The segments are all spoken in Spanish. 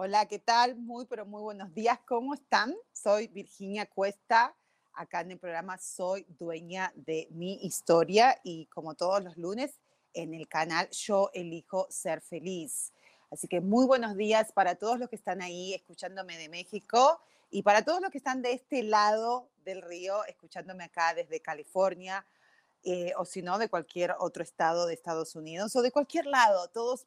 Hola, ¿qué tal? Muy, pero muy buenos días. ¿Cómo están? Soy Virginia Cuesta. Acá en el programa Soy Dueña de mi Historia y como todos los lunes en el canal Yo Elijo Ser Feliz. Así que muy buenos días para todos los que están ahí escuchándome de México y para todos los que están de este lado del río escuchándome acá desde California eh, o si no, de cualquier otro estado de Estados Unidos o de cualquier lado. Todos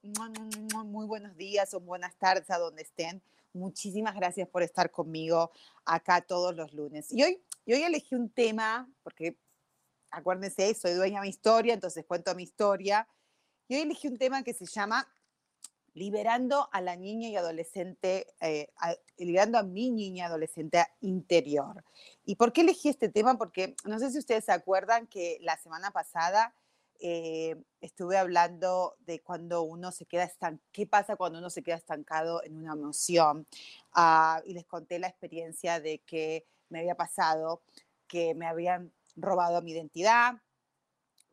muy buenos días o buenas tardes a donde estén. Muchísimas gracias por estar conmigo acá todos los lunes. Y hoy, y hoy elegí un tema, porque acuérdense, soy dueña de mi historia, entonces cuento mi historia. Y hoy elegí un tema que se llama liberando a la niña y adolescente, eh, liberando a mi niña adolescente interior. ¿Y por qué elegí este tema? Porque no sé si ustedes se acuerdan que la semana pasada eh, estuve hablando de cuando uno se queda estancado, qué pasa cuando uno se queda estancado en una emoción. Ah, y les conté la experiencia de que me había pasado, que me habían robado mi identidad,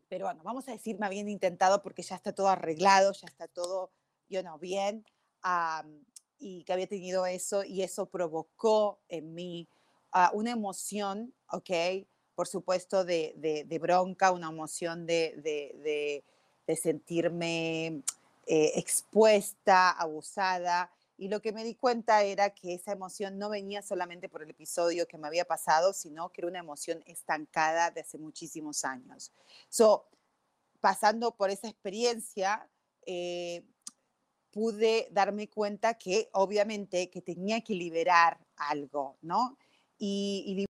pero bueno, vamos a decir, me habían intentado porque ya está todo arreglado, ya está todo yo no, bien, y que había tenido eso y eso provocó en mí ah, una emoción, ¿ok? Por supuesto, de, bronca, una emoción de, sentirme eh, expuesta, abusada. Y lo que me di cuenta era que esa emoción no venía solamente por el episodio que me había pasado, sino que era una emoción estancada de hace muchísimos años. So, pasando por esa experiencia, eh, pude darme cuenta que obviamente que tenía que liberar algo, ¿no? Y,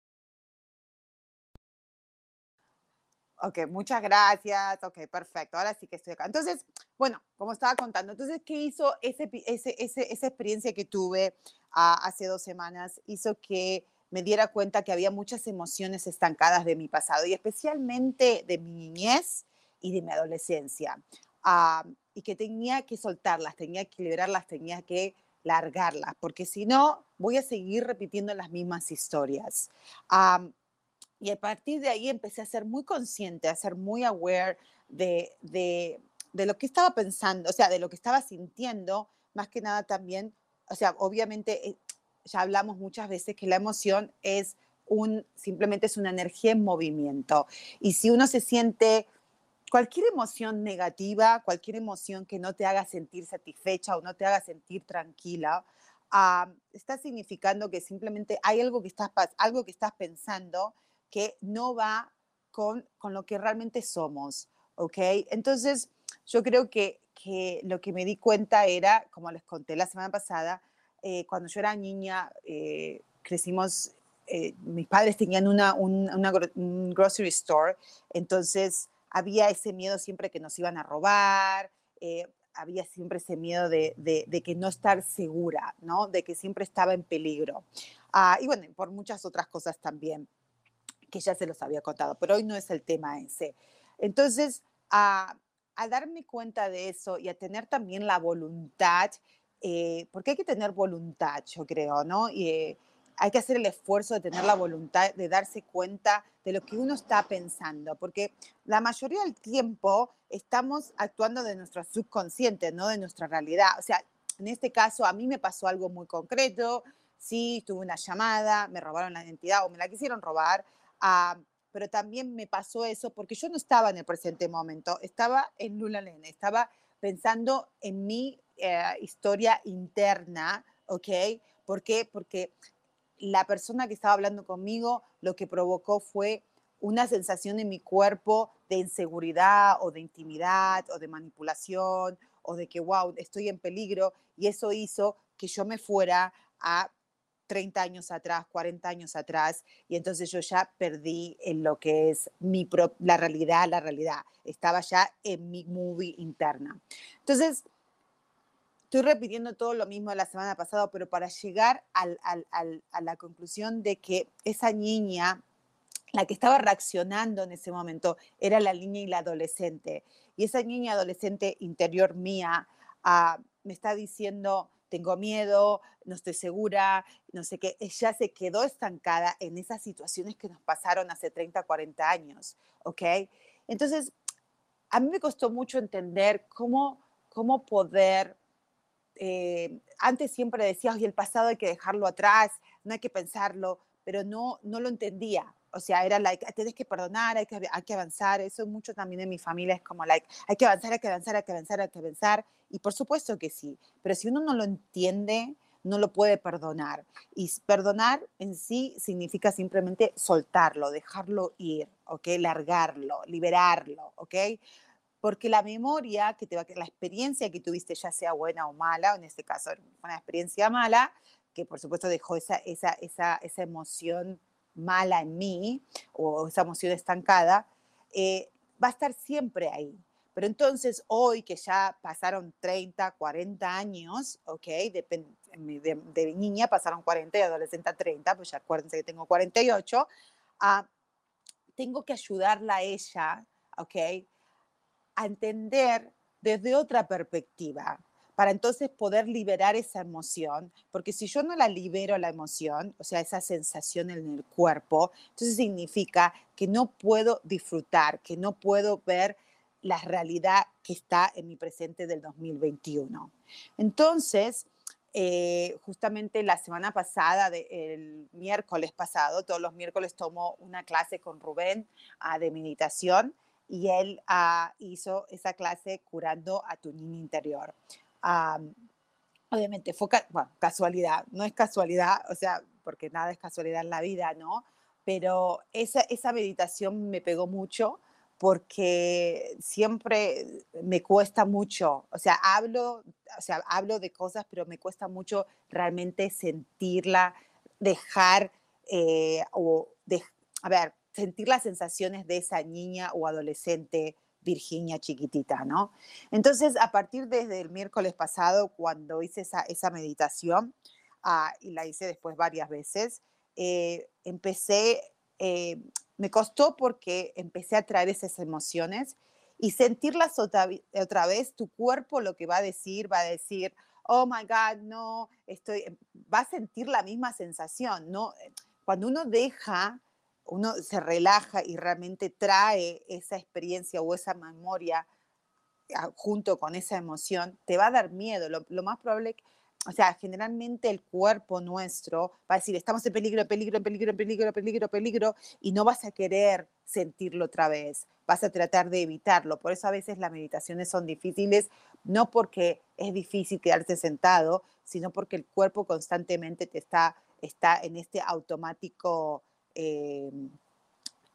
Ok, muchas gracias. Ok, perfecto. Ahora sí que estoy acá. Entonces, bueno, como estaba contando, entonces, ¿qué hizo ese, esa experiencia que tuve ah, hace dos semanas? Hizo que me diera cuenta que había muchas emociones estancadas de mi pasado y especialmente de mi niñez y de mi adolescencia. Ah, y que tenía que soltarlas, tenía que liberarlas, tenía que largarlas, porque si no, voy a seguir repitiendo las mismas historias. y a partir de ahí empecé a ser muy consciente, a ser muy aware de, de, de, lo que estaba pensando, o sea, de lo que estaba sintiendo, más que nada también, o sea, obviamente eh, ya hablamos muchas veces que la emoción es un, simplemente es una energía en movimiento. Y si uno se siente cualquier emoción negativa, cualquier emoción que no te haga sentir satisfecha o no te haga sentir tranquila, ah, está significando que simplemente hay algo que estás, algo que estás pensando que no va con, con lo que realmente somos, ¿ok? Entonces, yo creo que, que, lo que me di cuenta era, como les conté la semana pasada, eh, cuando yo era niña, eh, crecimos, eh, mis padres tenían una, una, un grocery store, entonces había ese miedo siempre que nos iban a robar, eh, había siempre ese miedo de, que no estar segura, ¿no? De que siempre estaba en peligro. Ah, y bueno, por muchas otras cosas también, que ya se los había contado, pero hoy no es el tema ese. Entonces, a, darme cuenta de eso y a tener también la voluntad, eh, porque hay que tener voluntad, yo creo, ¿no? Y, eh, hay que hacer el esfuerzo de tener la voluntad de darse cuenta de lo que uno está pensando, porque la mayoría del tiempo estamos actuando de nuestro subconsciente, no de nuestra realidad. O sea, en este caso a mí me pasó algo muy concreto, sí, tuve una llamada, me robaron la identidad o me la quisieron robar, ah, pero también me pasó eso porque yo no estaba en el presente momento, estaba en Lula Lene, estaba pensando en mi eh, historia interna, ¿ok? ¿Por qué? Porque la persona que estaba hablando conmigo lo que provocó fue una sensación en mi cuerpo de inseguridad o de intimidad o de manipulación o de que, wow, estoy en peligro. Y eso hizo que yo me fuera a 30 años atrás, 40 años atrás, y entonces yo ya perdí en lo que es mi la realidad, la realidad. Estaba ya en mi movie interna. Entonces, estoy repitiendo todo lo mismo de la semana pasada, pero para llegar a la conclusión de que esa niña, la que estaba reaccionando en ese momento, era la niña y la adolescente. Y esa niña adolescente interior mía ah, me está diciendo, tengo miedo, no estoy segura, no sé qué, ella se quedó estancada en esas situaciones que nos pasaron hace 30, 40 años, ¿ok? Entonces, a mí me costó mucho entender cómo, cómo poder, eh, antes siempre decía, oye, el pasado hay que dejarlo atrás, no hay que pensarlo, pero no, no lo entendía, o sea, era like, tienes que perdonar, hay que, hay que avanzar. Eso mucho también en mi familia es como like, hay que avanzar, hay que avanzar, hay que avanzar, hay que avanzar. Y por supuesto que sí, pero si uno no lo entiende, no lo puede perdonar. Y perdonar en sí significa simplemente soltarlo, dejarlo ir, ¿ok? Largarlo, liberarlo, ¿ok? Porque la memoria que te va, la experiencia que tuviste, ya sea buena o mala, en este caso una experiencia mala, que por supuesto dejó esa, esa, esa, esa emoción mala en mí o esa emoción estancada, eh, va a estar siempre ahí. Pero entonces hoy que ya pasaron 30, 40 años, ¿ok? De, de, niña pasaron 40 y adolescente 30, pues ya acuérdense que tengo 48, ah, tengo que ayudarla a ella, ¿ok? A entender desde otra perspectiva, para entonces poder liberar esa emoción, porque si yo no la libero la emoción, o sea, esa sensación en el cuerpo, entonces significa que no puedo disfrutar, que no puedo ver la realidad que está en mi presente del 2021. Entonces, eh, justamente la semana pasada, el miércoles pasado, todos los miércoles tomo una clase con Rubén uh, de meditación y él uh, hizo esa clase curando a tu niño interior obviamente fue casualidad, no es casualidad, o sea, porque nada es casualidad en la vida, ¿no? Pero esa, esa meditación me pegó mucho porque siempre me cuesta mucho, o sea, hablo, o sea, hablo de cosas, pero me cuesta mucho realmente sentirla, dejar eh, o de, a ver, sentir las sensaciones de esa niña o adolescente Virginia chiquitita, ¿no? Entonces, a partir desde el miércoles pasado, cuando hice esa, esa meditación, ah, y la hice después varias veces, eh, empecé, eh, me costó porque empecé a traer esas emociones y sentirlas otra, otra vez, tu cuerpo lo que va a decir, va a decir, oh my God, no, estoy, va a sentir la misma sensación, ¿no? Cuando uno deja uno se relaja y realmente trae esa experiencia o esa memoria ah, junto con esa emoción, te va a dar miedo. Lo, más probable, o sea, generalmente el cuerpo nuestro va a decir, estamos en peligro, peligro, peligro, peligro, peligro, peligro, y no vas a querer sentirlo otra vez, vas a tratar de evitarlo. Por eso a veces las meditaciones son difíciles, no porque es difícil quedarte sentado, sino porque el cuerpo constantemente te está, está en este automático eh,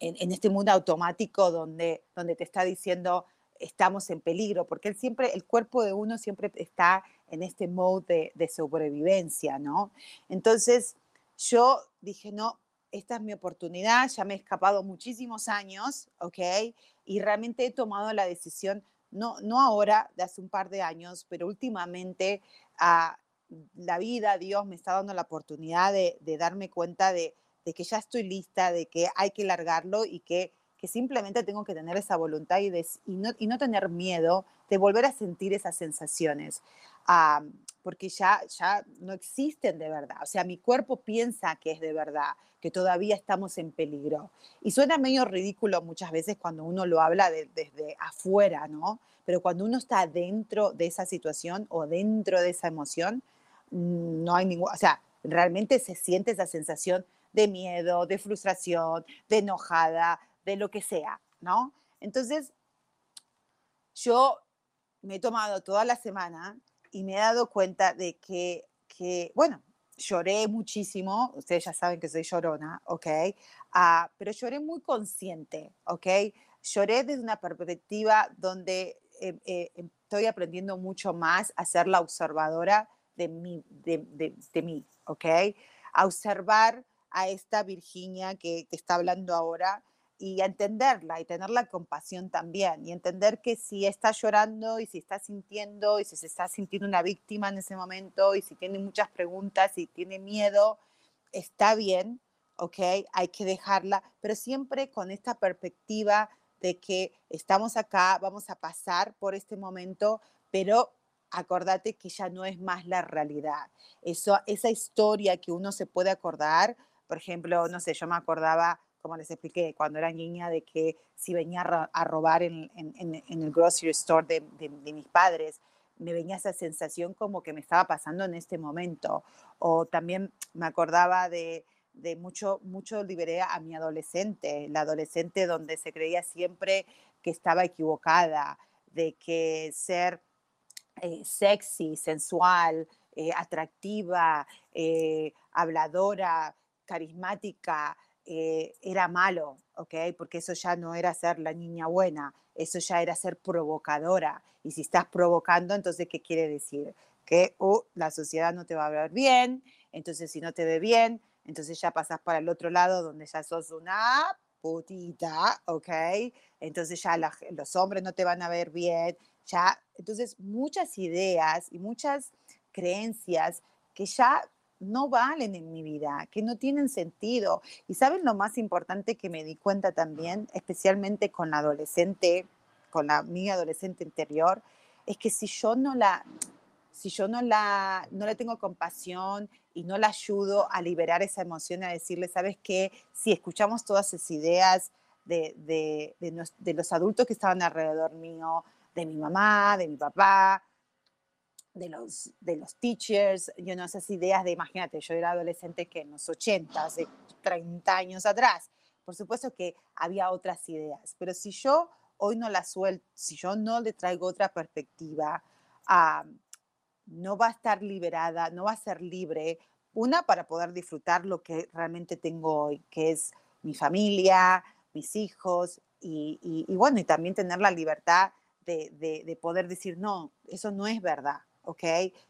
en, este mundo automático donde, donde te está diciendo estamos en peligro, porque él siempre, el cuerpo de uno siempre está en este mode de, sobrevivencia, ¿no? Entonces yo dije, no, esta es mi oportunidad, ya me he escapado muchísimos años, ¿ok? Y realmente he tomado la decisión, no, no ahora, de hace un par de años, pero últimamente a ah, la vida, Dios me está dando la oportunidad de darme cuenta de, de que ya estoy lista, de que hay que largarlo y que, que simplemente tengo que tener esa voluntad y, y, no, y, no, tener miedo de volver a sentir esas sensaciones, porque ya, ya no existen de verdad. O sea, mi cuerpo piensa que es de verdad, que todavía estamos en peligro. Y suena medio ridículo muchas veces cuando uno lo habla desde afuera, ¿no? Pero cuando uno está dentro de esa situación o dentro de esa emoción, no hay ningún, o sea, realmente se siente esa sensación de miedo, de frustración, de enojada, de lo que sea, ¿no? Entonces, yo me he tomado toda la semana y me he dado cuenta de que, que bueno, lloré muchísimo, ustedes ya saben que soy llorona, ¿ok? Ah, pero lloré muy consciente, ¿ok? Lloré desde una perspectiva donde eh, eh, estoy aprendiendo mucho más a ser la observadora de mí, de mí, ¿ok? A observar a esta Virginia que te está hablando ahora y a entenderla y tener la compasión también y entender que si está llorando y si está sintiendo y si se está sintiendo una víctima en ese momento y si tiene muchas preguntas y tiene miedo, está bien, ¿ok? Hay que dejarla, pero siempre con esta perspectiva de que estamos acá, vamos a pasar por este momento, pero acordate que ya no es más la realidad. Eso, esa historia que uno se puede acordar, por ejemplo, no sé, yo me acordaba como les expliqué cuando era niña, de que si venía a robar en, el grocery store de, mis padres, me venía esa sensación como que me estaba pasando en este momento. O también me acordaba de, mucho, mucho liberé a mi adolescente, la adolescente donde se creía siempre que estaba equivocada, de que ser eh, sexy, sensual, eh, atractiva, eh, habladora, carismática, eh, era malo, ¿ok? Porque eso ya no era ser la niña buena, eso ya era ser provocadora. Y si estás provocando, entonces, ¿qué quiere decir? Que uh, la sociedad no te va a ver bien, entonces si no te ve bien, entonces ya pasas para el otro lado donde ya sos una putita, ¿ok? Entonces ya los hombres no te van a ver bien, ya, entonces muchas ideas y muchas creencias que ya no valen en mi vida, que no tienen sentido. Y saben lo más importante que me di cuenta también, especialmente con la adolescente, con la mi adolescente interior, es que si yo no la si yo no la no le tengo compasión y no la ayudo a liberar esa emoción, a decirle, ¿sabes qué? Si escuchamos todas esas ideas de, de, de los adultos que estaban alrededor mío, de mi mamá, de mi papá, de los, de los teachers, yo no esas ideas de, imagínate, yo era adolescente que en los 80, hace 30 años atrás, por supuesto que había otras ideas, pero si yo hoy no la suelto, si yo no le traigo otra perspectiva, no va a estar liberada, no va a ser libre, una para poder disfrutar lo que realmente tengo hoy, que es mi familia, mis hijos, y, y, bueno, y también tener la libertad de poder decir, no, eso no es verdad, ¿ok?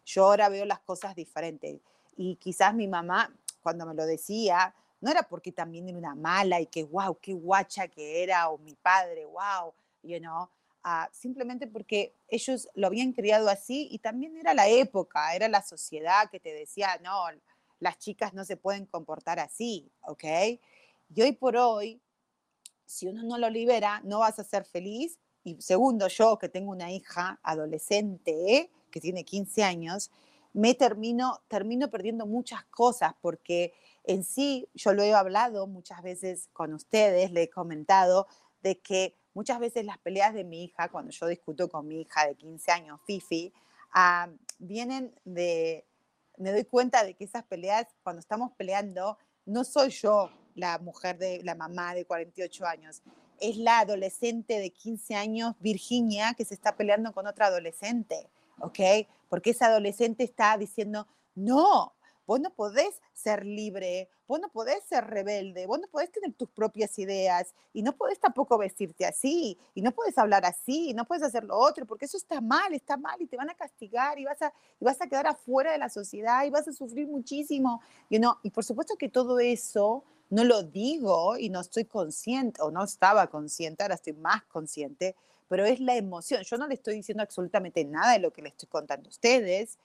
Yo ahora veo las cosas diferentes. Y quizás mi mamá, cuando me lo decía, no era porque también era una mala y que, wow, qué guacha que era, o mi padre, wow, you know, ah, simplemente porque ellos lo habían criado así y también era la época, era la sociedad que te decía, no, las chicas no se pueden comportar así, ¿ok? Y hoy por hoy, si uno no lo libera, no vas a ser feliz. Y segundo, yo que tengo una hija adolescente, que tiene 15 años, me termino, termino perdiendo muchas cosas porque en sí, yo lo he hablado muchas veces con ustedes, le he comentado de que muchas veces las peleas de mi hija, cuando yo discuto con mi hija de 15 años, Fifi, ah, vienen de, me doy cuenta de que esas peleas, cuando estamos peleando, no soy yo la mujer de la mamá de 48 años, es la adolescente de 15 años, Virginia, que se está peleando con otra adolescente. ¿Ok? Porque ese adolescente está diciendo, no, vos no podés ser libre, vos no podés ser rebelde, vos no podés tener tus propias ideas y no podés tampoco vestirte así y no podés hablar así y no podés hacer lo otro porque eso está mal, está mal y te van a castigar y vas a, y vas a quedar afuera de la sociedad y vas a sufrir muchísimo. You know? Y por supuesto que todo eso no lo digo y no estoy consciente o no estaba consciente, ahora estoy más consciente pero es la emoción. Yo no le estoy diciendo absolutamente nada de lo que le estoy contando a ustedes.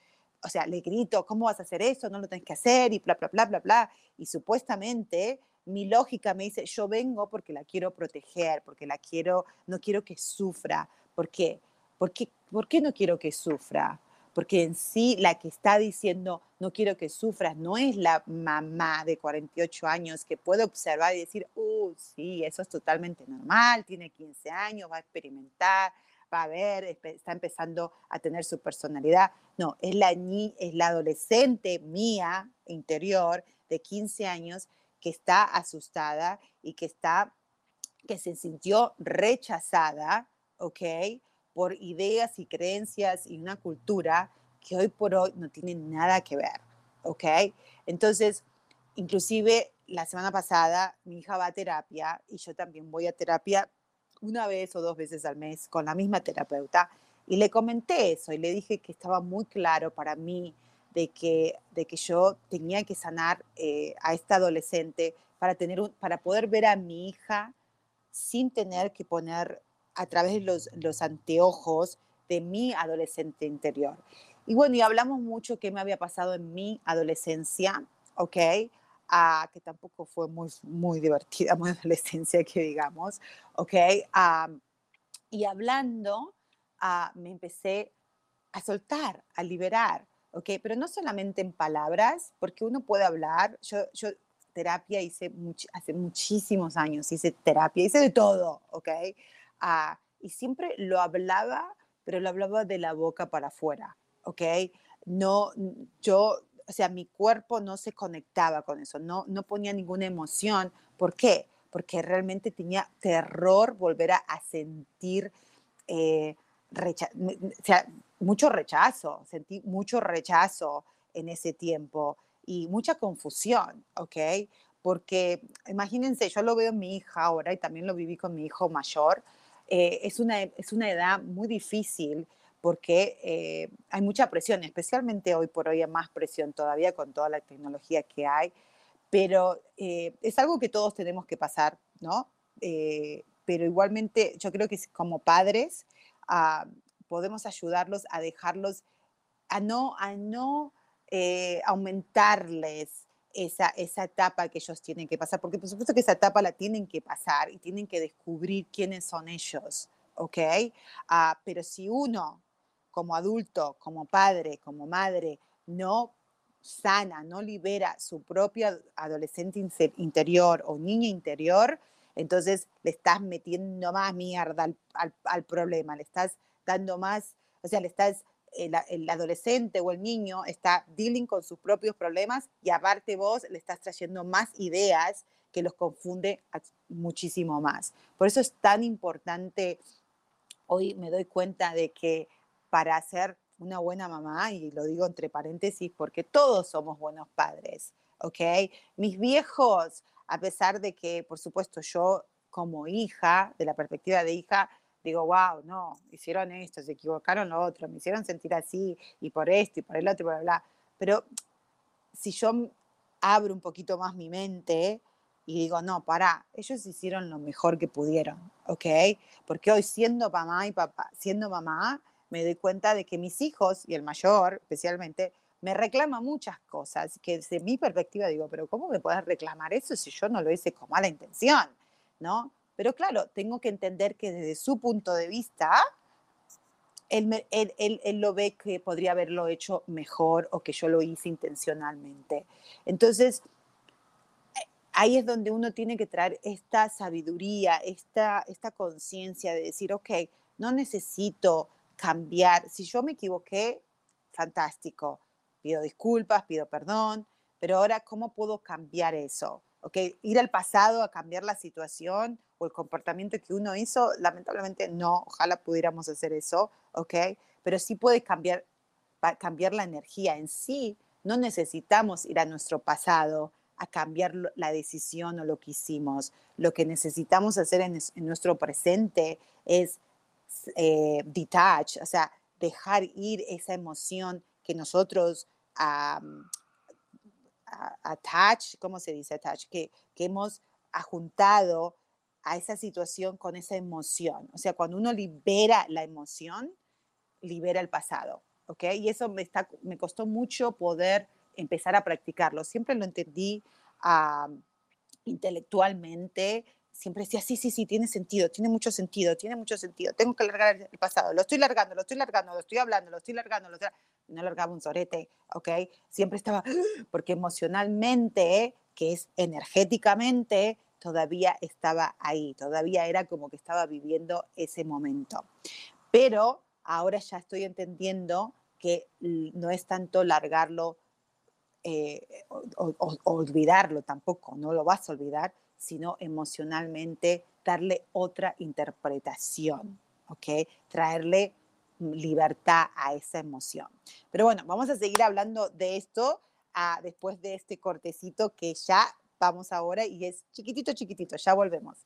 O sea, le grito, ¿cómo vas a hacer eso? No lo tienes que hacer y bla, bla, bla, bla, bla. Y supuestamente mi lógica me dice, yo vengo porque la quiero proteger, porque la quiero, no quiero que sufra. ¿Por qué? ¿Por qué, ¿Por qué no quiero que sufra? Porque en sí la que está diciendo no quiero que sufras no es la mamá de 48 años que puede observar y decir, uh, sí, eso es totalmente normal, tiene 15 años, va a experimentar, va a ver, está empezando a tener su personalidad. No, es la, es la adolescente mía interior de 15 años que está asustada y que está que se sintió rechazada, ¿ok? Por ideas y creencias y una cultura que hoy por hoy no tienen nada que ver. ¿ok? Entonces, inclusive la semana pasada mi hija va a terapia y yo también voy a terapia una vez o dos veces al mes con la misma terapeuta y le comenté eso y le dije que estaba muy claro para mí de que, de que yo tenía que sanar eh, a esta adolescente para, tener para poder ver a mi hija sin tener que poner a través de los, los anteojos de mi adolescente interior. Y bueno, y hablamos mucho qué me había pasado en mi adolescencia, ¿ok? Ah, que tampoco fue muy, muy divertida, muy adolescencia, que digamos, ¿ok? Ah, y hablando, ah, me empecé a soltar, a liberar, ¿ok? Pero no solamente en palabras, porque uno puede hablar, yo, yo terapia hice hace muchísimos años, hice terapia, hice de todo, ¿ok? Y siempre lo hablaba, pero lo hablaba de la boca para afuera, ¿ok? No, yo, o sea, mi cuerpo no se conectaba con eso, no, no ponía ninguna emoción. ¿Por qué? Porque realmente tenía terror volver a, sentir eh, o sea, mucho rechazo, sentí mucho rechazo en ese tiempo y mucha confusión, ¿ok? Porque imagínense, yo lo veo en mi hija ahora y también lo viví con mi hijo mayor, eh, es, una, es una edad muy difícil porque eh, hay mucha presión, especialmente hoy por hoy hay más presión todavía con toda la tecnología que hay, pero eh, es algo que todos tenemos que pasar, ¿no? Pero igualmente yo creo que como padres ah, podemos ayudarlos a dejarlos, a no, a no aumentarles esa, esa etapa que ellos tienen que pasar, porque por supuesto que esa etapa la tienen que pasar y tienen que descubrir quiénes son ellos, ¿ok? Ah, pero si uno como adulto, como padre, como madre, no sana, no libera su propio adolescente interior o niña interior, entonces le estás metiendo más mierda al, problema, le estás dando más, o sea, le estás, el, adolescente o el niño está dealing con sus propios problemas y aparte vos le estás trayendo más ideas que los confunde muchísimo más. Por eso es tan importante, hoy me doy cuenta de que para ser una buena mamá, y lo digo entre paréntesis porque todos somos buenos padres, ¿ok? Mis viejos, a pesar de que, por supuesto, yo como hija, de la perspectiva de hija, digo, wow, no, hicieron esto, se equivocaron lo otro, me hicieron sentir así, y por esto, y por el otro, y bla, bla. Pero si yo abro un poquito más mi mente y digo, no, para, ellos hicieron lo mejor que pudieron, ¿ok? Porque hoy siendo mamá y papá, siendo mamá, me doy cuenta de que mis hijos, y el mayor especialmente, me reclama muchas cosas, que desde mi perspectiva digo, pero ¿cómo me puedes reclamar eso si yo no lo hice con mala intención? ¿No? Pero claro, tengo que entender que desde su punto de vista, él, él, lo ve que podría haberlo hecho mejor o que yo lo hice intencionalmente. Entonces, ahí es donde uno tiene que traer esta sabiduría, esta, esta conciencia de decir, ok, no necesito cambiar. Si yo me equivoqué, fantástico. Pido disculpas, pido perdón, pero ahora, ¿cómo puedo cambiar eso? ¿Okay? Ir al pasado a cambiar la situación o el comportamiento que uno hizo, lamentablemente no, ojalá pudiéramos hacer eso, ¿ok? Pero sí puede cambiar, cambiar la energía en sí. No necesitamos ir a nuestro pasado a cambiar la decisión o lo que hicimos. Lo que necesitamos hacer en, en nuestro presente es eh, detach, o sea, dejar ir esa emoción que nosotros attach, ¿cómo se dice attach? Que, que hemos ajuntado a esa situación con esa emoción. O sea, cuando uno libera la emoción, libera el pasado, ¿ok? Y eso me, está, me costó mucho poder empezar a practicarlo. Siempre lo entendí intelectualmente, siempre decía, sí, sí, sí, tiene sentido, tiene mucho sentido, tiene mucho sentido, tengo que largar el pasado, lo estoy largando, lo estoy largando, lo estoy hablando, lo estoy largando, lo estoy... no largaba un sorete, ¿ok? Siempre estaba, porque emocionalmente, que es energéticamente, todavía estaba ahí, todavía era como que estaba viviendo ese momento. Pero ahora ya estoy entendiendo que no es tanto largarlo eh, o, olvidarlo tampoco, no lo vas a olvidar, sino emocionalmente darle otra interpretación, ¿ok? Traerle libertad a esa emoción. Pero bueno, vamos a seguir hablando de esto a, después de este cortecito que ya vamos ahora y es chiquitito, chiquitito. Ya volvemos.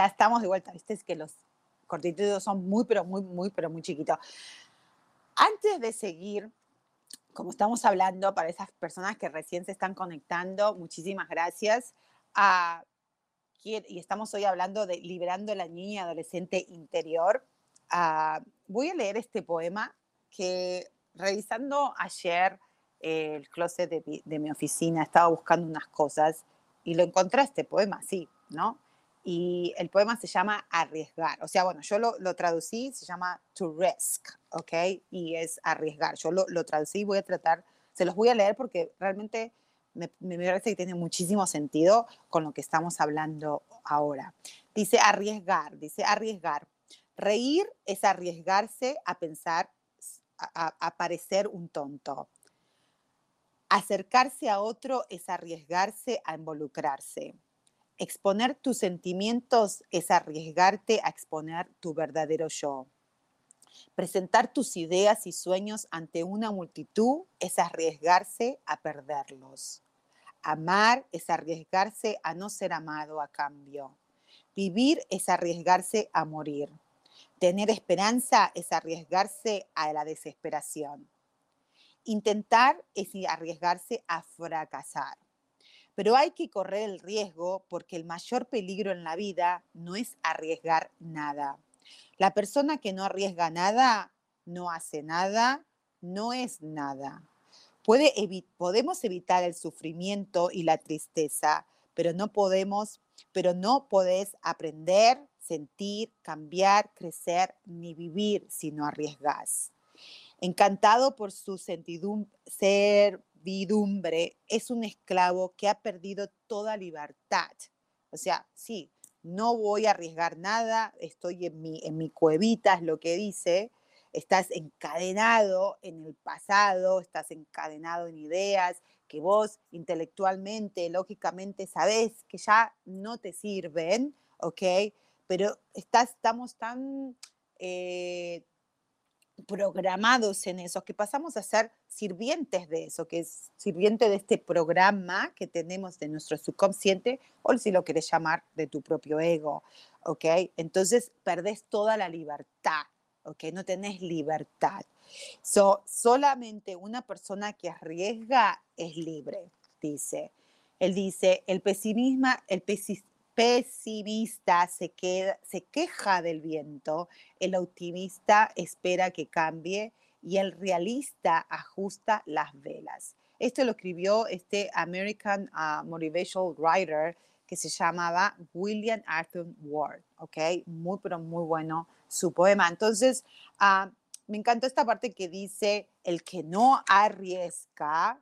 Ya estamos de vuelta. Viste es que los cortitos son muy, pero muy, muy, pero muy chiquitos. Antes de seguir, como estamos hablando, para esas personas que recién se están conectando, muchísimas gracias. Ah, y estamos hoy hablando de liberando a la niña adolescente interior. Ah, voy a leer este poema que revisando ayer el closet de, de mi oficina, estaba buscando unas cosas y lo encontré este poema, sí, ¿no? Y el poema se llama Arriesgar. O sea, bueno, yo lo, lo traducí, se llama To Risk, ¿ok? Y es arriesgar. Yo lo, lo traducí, voy a tratar, se los voy a leer porque realmente me, me, parece que tiene muchísimo sentido con lo que estamos hablando ahora. Dice arriesgar, dice arriesgar. Reír es arriesgarse a pensar, a, a parecer un tonto. Acercarse a otro es arriesgarse a involucrarse. Exponer tus sentimientos es arriesgarte a exponer tu verdadero yo. Presentar tus ideas y sueños ante una multitud es arriesgarse a perderlos. Amar es arriesgarse a no ser amado a cambio. Vivir es arriesgarse a morir. Tener esperanza es arriesgarse a la desesperación. Intentar es arriesgarse a fracasar. Pero hay que correr el riesgo porque el mayor peligro en la vida no es arriesgar nada. La persona que no arriesga nada, no hace nada, no es nada. Puede podemos evitar el sufrimiento y la tristeza, pero no podemos, pero no podés aprender, sentir, cambiar, crecer ni vivir si no arriesgas. Encantado por su ser vidumbre es un esclavo que ha perdido toda libertad. O sea, sí, no voy a arriesgar nada, estoy en mi, en mi cuevita, es lo que dice, estás encadenado en el pasado, estás encadenado en ideas que vos intelectualmente, lógicamente sabés que ya no te sirven, ¿ok? Pero estamos tan eh, programados en eso, que pasamos a ser sirvientes de eso, que es sirviente de este programa que tenemos de nuestro subconsciente, o si lo quieres llamar, de tu propio ego, ¿ok? Entonces perdés toda la libertad, ¿ok? No tenés libertad. So, solamente una persona que arriesga es libre, dice. Él dice, el pesimismo, el pesimista se, queda, se queja del viento, el optimista espera que cambie y el realista ajusta las velas. Esto lo escribió este American uh, Motivational Writer que se llamaba William Arthur Ward, ¿ok? Muy, pero muy bueno su poema. Entonces, uh, me encantó esta parte que dice, el que no arriesga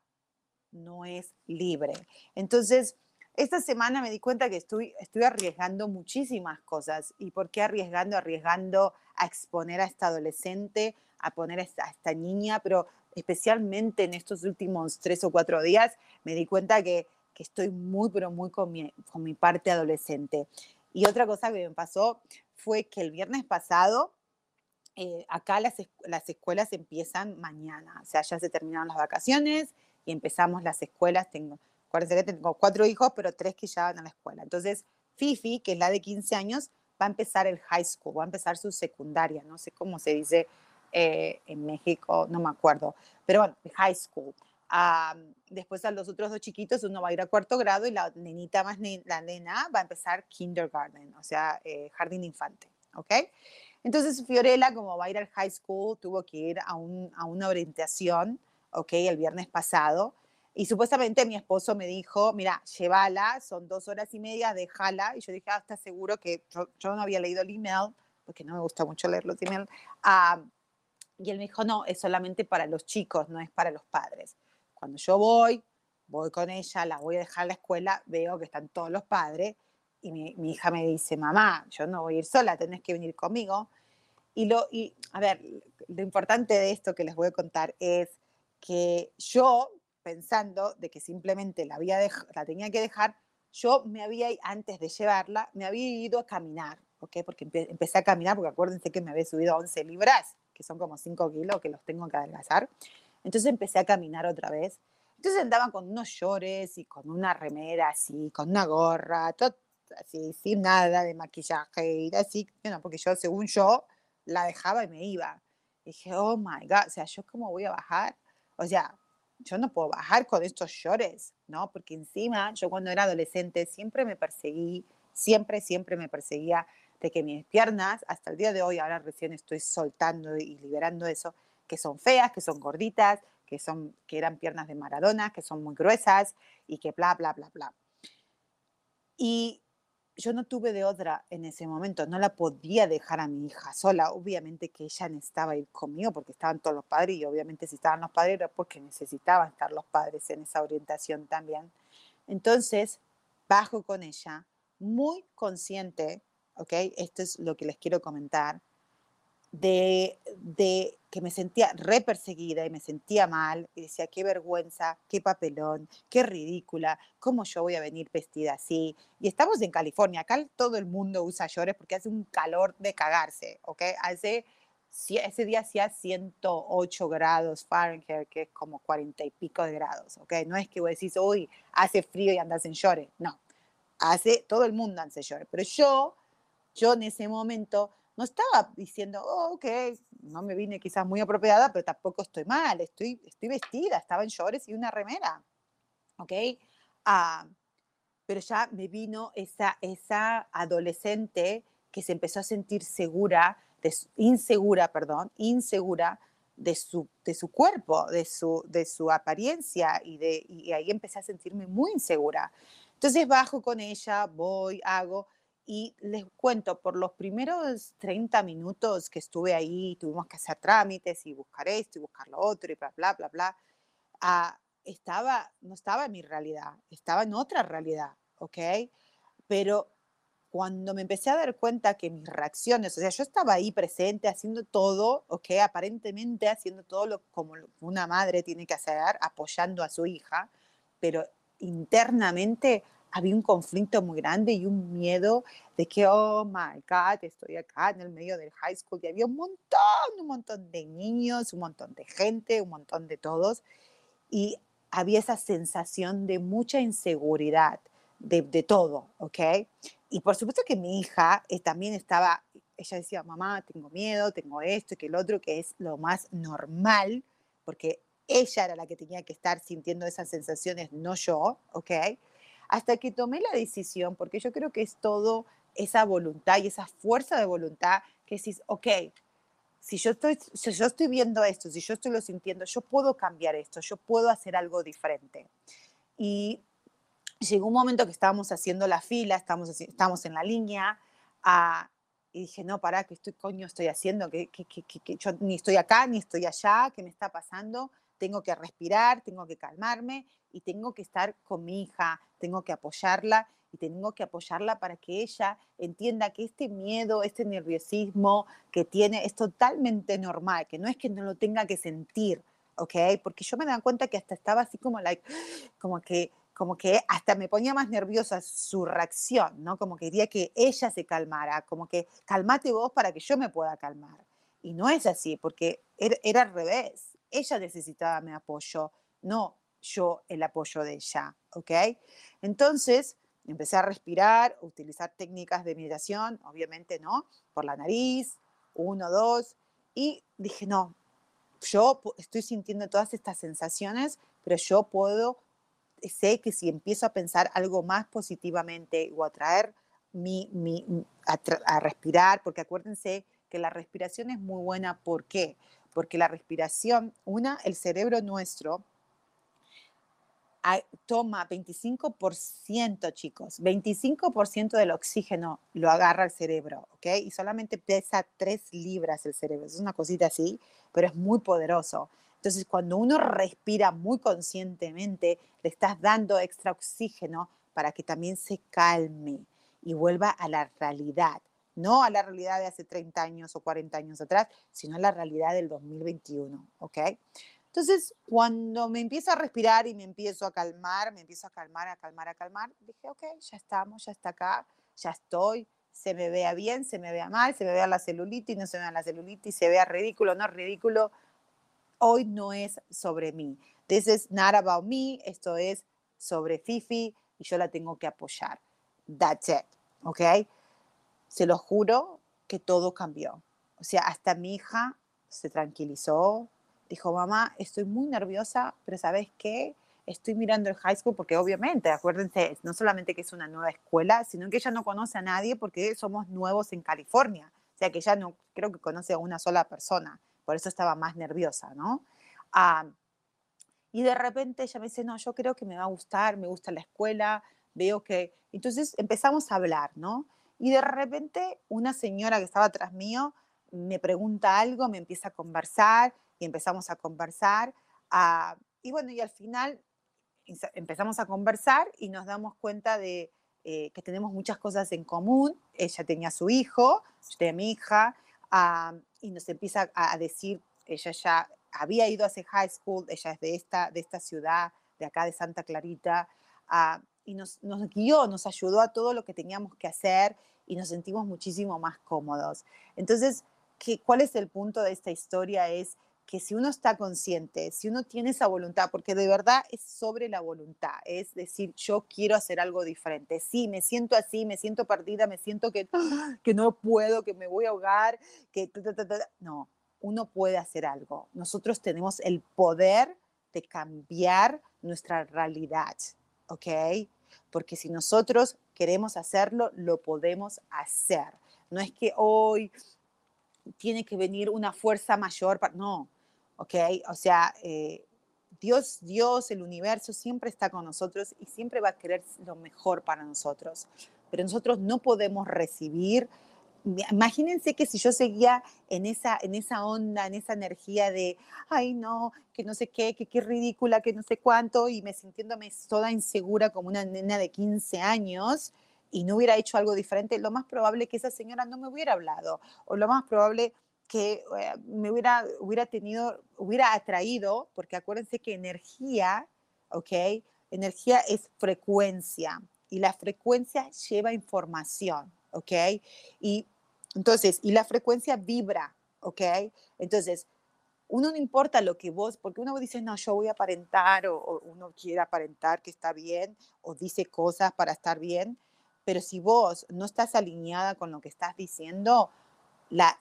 no es libre. Entonces, esta semana me di cuenta que estoy, estoy arriesgando muchísimas cosas. ¿Y por qué arriesgando? Arriesgando a exponer a esta adolescente, a poner a esta, niña, pero especialmente en estos últimos tres o cuatro días me di cuenta que, que estoy muy, pero muy con mi, con mi parte adolescente. Y otra cosa que me pasó fue que el viernes pasado, eh, acá las, las escuelas empiezan mañana, o sea, ya se terminaron las vacaciones y empezamos las escuelas. Tengo, Acuérdense que tengo cuatro hijos, pero tres que ya van a la escuela. Entonces, Fifi, que es la de 15 años, va a empezar el high school, va a empezar su secundaria, no sé cómo se dice eh, en México, no me acuerdo, pero bueno, high school. después a los otros dos chiquitos, uno va a ir a cuarto grado y la nenita más, la nena va a empezar kindergarten, o sea, eh, jardín infante, ¿ok? Entonces Fiorella, como va a ir al high school, tuvo que ir a, un, a una orientación, ¿ok? El viernes pasado. Y supuestamente mi esposo me dijo, mira, llévala, son dos horas y media, déjala. Y yo dije, ah, ¿estás seguro que yo, no había leído el email? Porque no me gusta mucho leer los emails. Ah, y él me dijo, no, es solamente para los chicos, no es para los padres. Cuando yo voy, voy con ella, la voy a dejar a la escuela, veo que están todos los padres. Y mi, mi hija me dice, mamá, yo no voy a ir sola, tenés que venir conmigo. Y, lo, y, a ver, lo importante de esto que les voy a contar es que yo pensando de que simplemente la, había la tenía que dejar, yo me había, antes de llevarla, me había ido a caminar, ¿ok? Porque empecé a caminar, porque acuérdense que me había subido 11 libras, que son como 5 kilos que los tengo que adelgazar. Entonces empecé a caminar otra vez. Entonces andaba con unos shorts y con una remera así, con una gorra, todo así, sin nada de maquillaje y así, bueno, porque yo, según yo, la dejaba y me iba. dije, oh my God, o sea, ¿yo cómo voy a bajar? O sea, yo no puedo bajar con estos shorts, ¿no? Porque encima yo cuando era adolescente siempre me perseguí, siempre, siempre me perseguía de que mis piernas, hasta el día de hoy, ahora recién estoy soltando y liberando eso, que son feas, que son gorditas, que, son, que eran piernas de Maradona, que son muy gruesas y que bla, bla, bla, bla. Y yo no tuve de otra en ese momento, no la podía dejar a mi hija sola, obviamente que ella necesitaba ir conmigo porque estaban todos los padres y obviamente si estaban los padres era porque necesitaban estar los padres en esa orientación también. Entonces, bajo con ella, muy consciente, ¿ok? Esto es lo que les quiero comentar, de, de, que me sentía re perseguida y me sentía mal y decía, qué vergüenza, qué papelón, qué ridícula, cómo yo voy a venir vestida así. Y estamos en California, acá todo el mundo usa llores porque hace un calor de cagarse, ¿ok? Hace, ese día hacía 108 grados Fahrenheit, que es como 40 y pico de grados, ¿ok? No es que vos decís, uy, hace frío y andas en llores, no. Hace, todo el mundo hace llores, pero yo, yo en ese momento no estaba diciendo, oh, ok, no me vine quizás muy apropiada, pero tampoco estoy mal, estoy, estoy vestida, estaba en shorts y una remera, ¿ok? Ah, pero ya me vino esa, esa adolescente que se empezó a sentir segura, insegura, perdón, insegura de su, de su cuerpo, de su, de su apariencia y, de, y ahí empecé a sentirme muy insegura. Entonces bajo con ella, voy, hago, y les cuento, por los primeros 30 minutos que estuve ahí, tuvimos que hacer trámites y buscar esto y buscar lo otro y bla, bla, bla, bla, ah, estaba, no estaba en mi realidad, estaba en otra realidad, ¿ok? Pero cuando me empecé a dar cuenta que mis reacciones, o sea, yo estaba ahí presente haciendo todo, ok, aparentemente haciendo todo lo como una madre tiene que hacer, apoyando a su hija, pero internamente había un conflicto muy grande y un miedo de que, oh my God, estoy acá en el medio del high school y había un montón, un montón de niños, un montón de gente, un montón de todos. Y había esa sensación de mucha inseguridad de, de todo, ¿ok? Y por supuesto que mi hija eh, también estaba, ella decía, mamá, tengo miedo, tengo esto que el otro, que es lo más normal, porque ella era la que tenía que estar sintiendo esas sensaciones, no yo, ¿ok? Hasta que tomé la decisión, porque yo creo que es todo esa voluntad y esa fuerza de voluntad que decís, ok, si yo, estoy, si yo estoy viendo esto, si yo estoy lo sintiendo, yo puedo cambiar esto, yo puedo hacer algo diferente. Y llegó un momento que estábamos haciendo la fila, estábamos, estábamos en la línea, ah, y dije, no, para, ¿qué estoy, coño estoy haciendo? que que que yo ni estoy acá, ni estoy allá, ¿qué me está pasando? Tengo que respirar, tengo que calmarme y tengo que estar con mi hija, tengo que apoyarla y tengo que apoyarla para que ella entienda que este miedo, este nerviosismo que tiene es totalmente normal, que no es que no lo tenga que sentir, ¿ok? Porque yo me dan cuenta que hasta estaba así como, like, como que como que hasta me ponía más nerviosa su reacción, ¿no? Como que quería que ella se calmara, como que calmate vos para que yo me pueda calmar. Y no es así, porque era, era al revés. Ella necesitaba mi apoyo, no yo el apoyo de ella, ¿ok? Entonces, empecé a respirar, utilizar técnicas de meditación, obviamente no, por la nariz, uno, dos, y dije, no, yo estoy sintiendo todas estas sensaciones, pero yo puedo, sé que si empiezo a pensar algo más positivamente o a traer mi, mi a, a, respirar, porque acuérdense que la respiración es muy buena, ¿por qué? Porque la respiración, una, el cerebro nuestro toma 25%, chicos, 25% del oxígeno lo agarra el cerebro, ¿ok? Y solamente pesa 3 libras el cerebro, es una cosita así, pero es muy poderoso. Entonces, cuando uno respira muy conscientemente, le estás dando extra oxígeno para que también se calme y vuelva a la realidad. No a la realidad de hace 30 años o 40 años atrás, sino a la realidad del 2021, ¿ok? Entonces, cuando me empiezo a respirar y me empiezo a calmar, me empiezo a calmar, a calmar, a calmar, dije, ok, ya estamos, ya está acá, ya estoy, se me vea bien, se me vea mal, se me vea la celulitis, no se me vea la celulitis, se vea ridículo, no ridículo. Hoy no es sobre mí. This is not about me, esto es sobre Fifi y yo la tengo que apoyar. That's it, ¿ok? Se lo juro que todo cambió. O sea, hasta mi hija se tranquilizó, dijo, mamá, estoy muy nerviosa, pero ¿sabes qué? Estoy mirando el high school porque obviamente, acuérdense, no solamente que es una nueva escuela, sino que ella no conoce a nadie porque somos nuevos en California. O sea que ella no creo que conoce a una sola persona. Por eso estaba más nerviosa, ¿no? Ah, y de repente ella me dice, no, yo creo que me va a gustar, me gusta la escuela, veo que... Entonces empezamos a hablar, ¿no? Y de repente una señora que estaba atrás mío me pregunta algo, me empieza a conversar y empezamos a conversar. Uh, y bueno, y al final empezamos a conversar y nos damos cuenta de eh, que tenemos muchas cosas en común. Ella tenía su hijo, yo tenía mi hija, uh, y nos empieza a, decir, ella ya había ido a ese high school, ella es de esta, de esta ciudad, de acá de Santa Clarita, uh, y nos, nos guió, nos ayudó a todo lo que teníamos que hacer y nos sentimos muchísimo más cómodos. Entonces, ¿qué, ¿cuál es el punto de esta historia? Es que si uno está consciente, si uno tiene esa voluntad, porque de verdad es sobre la voluntad, es decir, yo quiero hacer algo diferente. Sí, me siento así, me siento perdida, me siento que, que no puedo, que me voy a ahogar, que... No, uno puede hacer algo. Nosotros tenemos el poder de cambiar nuestra realidad, ¿ok? Porque si nosotros queremos hacerlo, lo podemos hacer. No es que hoy tiene que venir una fuerza mayor, para, no, ¿ok? O sea, eh, Dios, Dios, el universo siempre está con nosotros y siempre va a querer lo mejor para nosotros. Pero nosotros no podemos recibir. Imagínense que si yo seguía en esa, en esa onda, en esa energía de, ay no, que no sé qué, que qué ridícula, que no sé cuánto, y me sintiéndome toda insegura como una nena de 15 años, y no hubiera hecho algo diferente, lo más probable que esa señora no me hubiera hablado, o lo más probable que eh, me hubiera, hubiera tenido, hubiera atraído, porque acuérdense que energía, ¿ok? Energía es frecuencia y la frecuencia lleva información, ¿ok? Y entonces, y la frecuencia vibra, ¿ok? Entonces, uno no importa lo que vos, porque uno dice, no, yo voy a aparentar, o, uno quiere aparentar que está bien, o dice cosas para estar bien, pero si vos no estás alineada con lo que estás diciendo, la,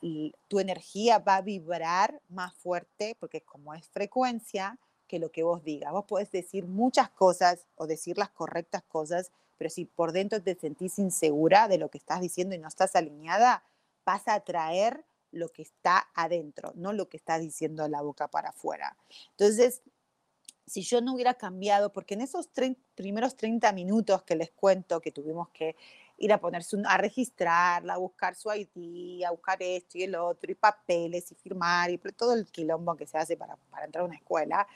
tu energía va a vibrar más fuerte, porque como es frecuencia, que lo que vos digas. Vos podés decir muchas cosas o decir las correctas cosas, pero si por dentro te sentís insegura de lo que estás diciendo y no estás alineada, vas a atraer lo que está adentro, no lo que estás diciendo la boca para afuera. Entonces, si yo no hubiera cambiado, porque en esos primeros 30 minutos que les cuento que tuvimos que ir a ponerse a registrarla, a buscar su ID, a buscar esto y el otro, y papeles y firmar, y todo el quilombo que se hace para, para entrar a una escuela,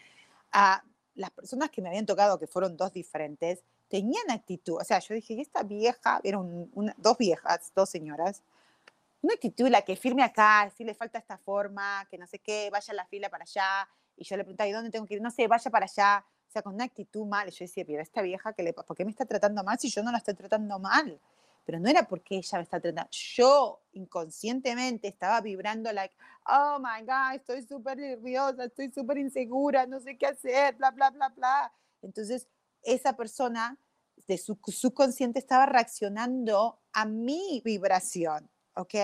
a las personas que me habían tocado, que fueron dos diferentes, tenían actitud. O sea, yo dije, esta vieja, eran dos viejas, dos señoras, una actitud la que firme acá, si le falta esta forma, que no sé qué, vaya a la fila para allá. Y yo le preguntaba, ¿y dónde tengo que ir? No sé, vaya para allá. O sea, con una actitud mal. Y yo decía, pero esta vieja, que le, ¿por qué me está tratando mal si yo no la estoy tratando mal? Pero no era porque ella me está tratando. Yo inconscientemente estaba vibrando, like, oh my God, estoy súper nerviosa, estoy súper insegura, no sé qué hacer, bla, bla, bla, bla. Entonces, esa persona de su subconsciente estaba reaccionando a mi vibración. ¿ok?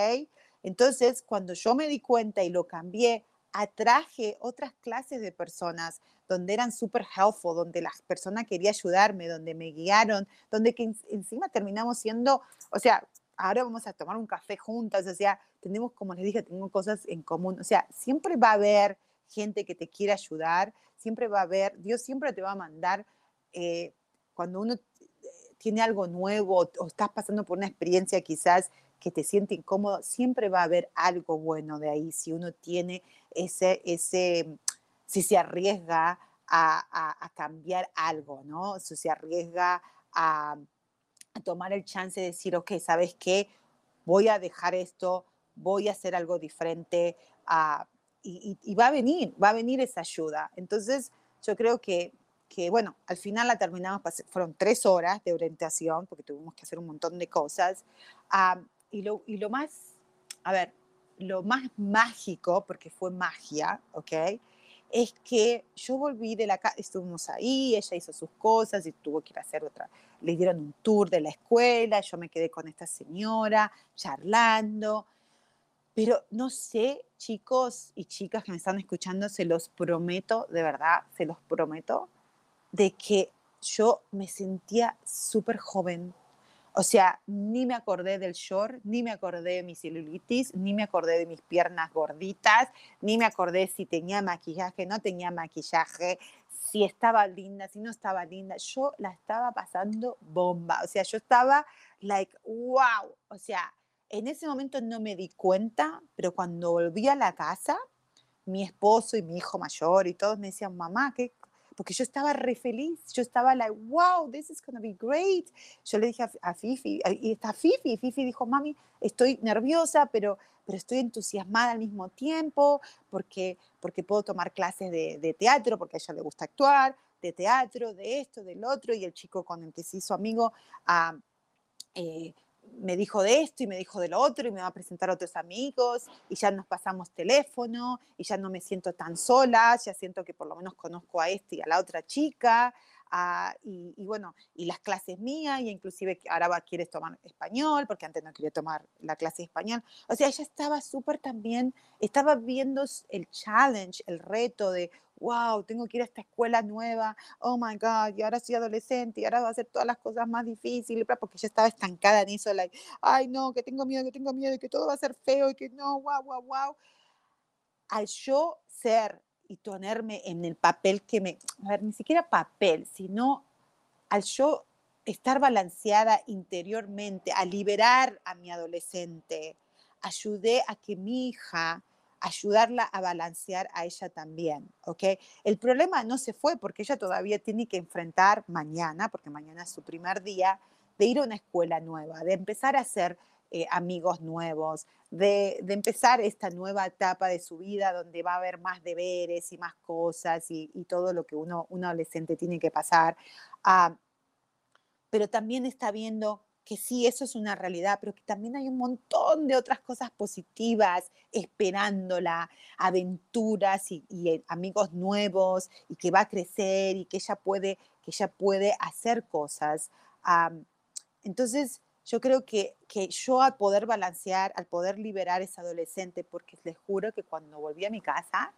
Entonces, cuando yo me di cuenta y lo cambié, atraje otras clases de personas donde eran súper helpful, donde la persona quería ayudarme, donde me guiaron, donde que encima terminamos siendo, o sea, ahora vamos a tomar un café juntas, o sea, tenemos, como les dije, tengo cosas en común, o sea, siempre va a haber gente que te quiere ayudar, siempre va a haber, Dios siempre te va a mandar, eh, cuando uno eh, tiene algo nuevo o, estás pasando por una experiencia quizás que te siente incómodo, siempre va a haber algo bueno de ahí si uno tiene ese, ese si se arriesga a, cambiar algo, ¿no? Si se arriesga a, tomar el chance de decir, ok, ¿sabes qué? Voy a dejar esto, voy a hacer algo diferente ah, y, va a venir, va a venir esa ayuda. Entonces, yo creo que, que, bueno, al final la terminamos, fueron tres horas de orientación porque tuvimos que hacer un montón de cosas. Y lo, y lo más, a ver, lo más mágico, porque fue magia, ¿ok? Es que yo volví de la casa, estuvimos ahí, ella hizo sus cosas y tuvo que ir a hacer otra, le dieron un tour de la escuela, yo me quedé con esta señora charlando, pero no sé, chicos y chicas que me están escuchando, se los prometo, de verdad, se los prometo, de que yo me sentía súper joven, o sea, ni me acordé del short, ni me acordé de mi celulitis, ni me acordé de mis piernas gorditas, ni me acordé si tenía maquillaje, no tenía maquillaje, si estaba linda, si no estaba linda. Yo la estaba pasando bomba. O sea, yo estaba like, wow. O sea, en ese momento no me di cuenta, pero cuando volví a la casa, mi esposo y mi hijo mayor y todos me decían, mamá, ¿qué, porque yo estaba re feliz, yo estaba like, wow, this is to be great. Yo le dije a, Fifi, y está Fifi, Fifi dijo, mami, estoy nerviosa, pero, pero estoy entusiasmada al mismo tiempo, porque, porque puedo tomar clases de, teatro, porque a ella le gusta actuar, de teatro, de esto, del otro, y el chico con el que se hizo amigo, a eh, me dijo de esto y me dijo de lo otro y me va a presentar a otros amigos y ya nos pasamos teléfono y ya no me siento tan sola, ya siento que por lo menos conozco a este y a la otra chica. Ah, y, bueno, y las clases mías, y inclusive ahora quieres tomar español, porque antes no quería tomar la clase de español. O sea, ella estaba súper también, estaba viendo el challenge, el reto de, wow, tengo que ir a esta escuela nueva, oh my God, y ahora soy adolescente y ahora va a hacer todas las cosas más difíciles, porque yo estaba estancada en eso, like, ay no, que tengo miedo, que tengo miedo, y que todo va a ser feo, y que no, wow, wow, wow. Al yo ser y ponerme en el papel que me, a ver, ni siquiera papel, sino al yo estar balanceada interiormente, a liberar a mi adolescente, ayudé a que mi hija ayudarla a balancear a ella también, ¿ok? El problema no se fue porque ella todavía tiene que enfrentar mañana, porque mañana es su primer día, de ir a una escuela nueva, de empezar a hacer eh, amigos nuevos, de, empezar esta nueva etapa de su vida donde va a haber más deberes y más cosas y, todo lo que uno, un adolescente tiene que pasar. Ah, pero también está viendo que sí, eso es una realidad, pero que también hay un montón de otras cosas positivas esperándola, aventuras y, eh, amigos nuevos, y que va a crecer y que ella puede, que ella puede hacer cosas. entonces, yo creo que, que yo al poder balancear, al poder liberar a esa adolescente, porque les juro que cuando volví a mi casa,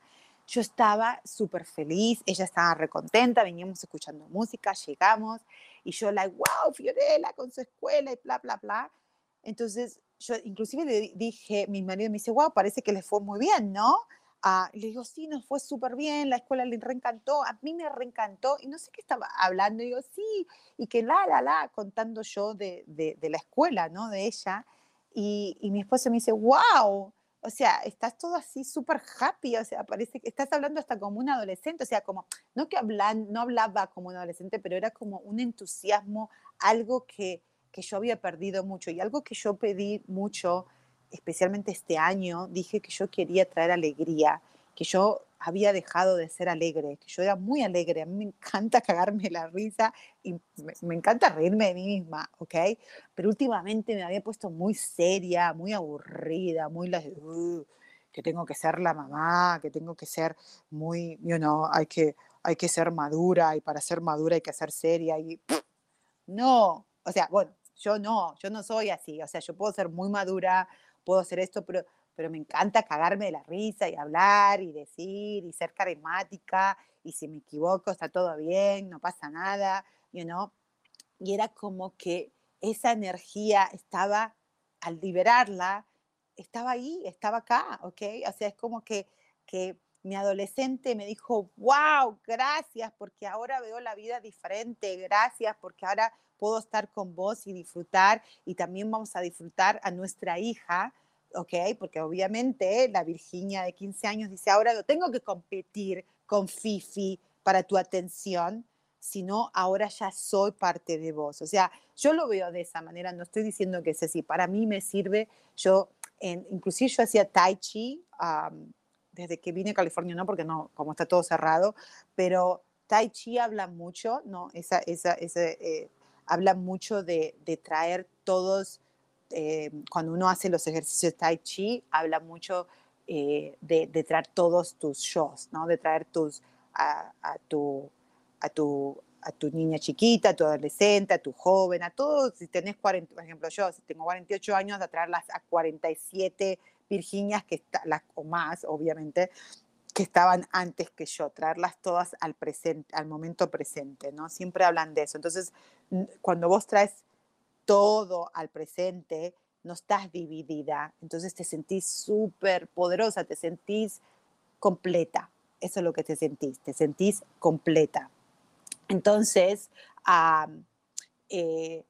yo estaba súper feliz, ella estaba recontenta, veníamos escuchando música, llegamos y yo, like, wow, Fiorella con su escuela y bla, bla, bla. Entonces, yo inclusive le dije, mi marido me dice, wow, parece que le fue muy bien, ¿no? Ah, le digo, sí, nos fue súper bien, la escuela le reencantó, a mí me reencantó, y no sé qué estaba hablando, y digo, sí, y que la, la, la, contando yo de, de, de la escuela, ¿no? De ella, y, y, mi esposo me dice, wow, o sea, estás todo así súper happy, o sea, parece que estás hablando hasta como un adolescente, o sea, como, no que hablan, no hablaba como un adolescente, pero era como un entusiasmo, algo que, que yo había perdido mucho y algo que yo pedí mucho, especialmente este año, dije que yo quería traer alegría, que yo había dejado de ser alegre, que yo era muy alegre, a mí me encanta cagarme la risa y me, encanta reírme de mí misma, ¿ok? Pero últimamente me había puesto muy seria, muy aburrida, muy la, uh, que tengo que ser la mamá, que tengo que ser muy, you know, hay que, hay que ser madura y para ser madura hay que ser seria y no, o sea, bueno, yo no, yo no soy así, o sea, yo puedo ser muy madura, puedo hacer esto, pero pero me encanta cagarme de la risa y hablar y decir y ser carismática y si me equivoco está todo bien, no pasa nada, you know. Y era como que esa energía estaba, al liberarla, estaba ahí, estaba acá, ¿ok? O sea, es como que, que mi adolescente me dijo, wow, gracias porque ahora veo la vida diferente, gracias porque ahora puedo estar con vos y disfrutar y también vamos a disfrutar a nuestra hija, ¿ok? Porque obviamente la Virginia de 15 años dice, ahora no tengo que competir con Fifi para tu atención, sino ahora ya soy parte de vos. O sea, yo lo veo de esa manera, no estoy diciendo que es así, para mí me sirve, yo, en, inclusive yo hacía tai chi desde que vine a California, no, porque no, como está todo cerrado, pero tai chi habla mucho, ¿no? Esa, esa, ese, eh, habla mucho de, de traer todos eh, cuando uno hace los ejercicios de Tai Chi, habla mucho eh, de, traer todos tus shows, ¿no? De traer tus, a, tu, a, tu, a tu niña chiquita, a tu adolescente, a tu joven, a todos, si tenés 40, por ejemplo, yo, si tengo 48 años, a traerlas a 47 Virginias, que las, o más, obviamente, que estaban antes que yo, traerlas todas al presente, al momento presente, ¿no? Siempre hablan de eso. Entonces, cuando vos traes todo al presente, no estás dividida, entonces te sentís súper poderosa, te sentís completa, eso es lo que te sentís, te sentís completa. Entonces, eh,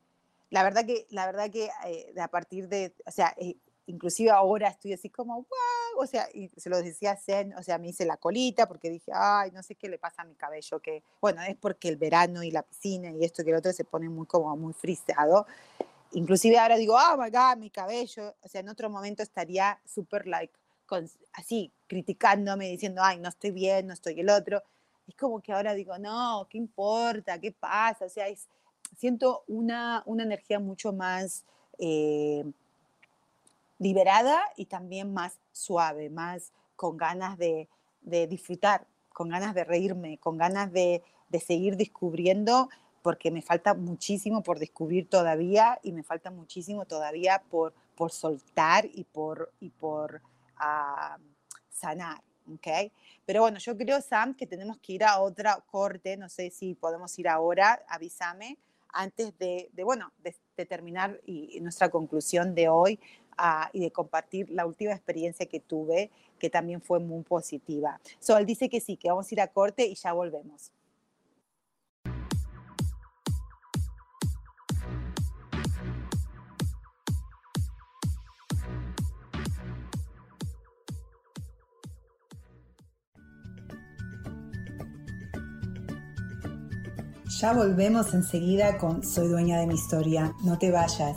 la verdad que, la verdad que eh, a partir de, o sea, eh, inclusive ahora estoy así como, wow, o sea, y se lo decía a Zen, o sea, me hice la colita porque dije, ay, no sé qué le pasa a mi cabello, que, bueno, es porque el verano y la piscina y esto que el otro se pone muy como muy frisado. Inclusive ahora digo, oh my God, mi cabello, o sea, en otro momento estaría súper like, así, criticándome, diciendo, ay, no estoy bien, no estoy el otro. Es como que ahora digo, no, ¿qué importa? ¿Qué pasa? O sea, es, siento una, una energía mucho más... Eh, liberada y también más suave, más con ganas de, disfrutar, con ganas de reírme, con ganas de, seguir descubriendo, porque me falta muchísimo por descubrir todavía y me falta muchísimo todavía por, por soltar y por, y por ah, sanar. ¿okay? Pero bueno, yo creo, Sam, que tenemos que ir a otra corte, no sé si podemos ir ahora, avísame, antes de, bueno, de, terminar y, nuestra conclusión de hoy y de compartir la última experiencia que tuve, que también fue muy positiva. Sol dice que sí, que vamos a ir a corte y ya volvemos. Ya volvemos enseguida con Soy dueña de mi historia. No te vayas.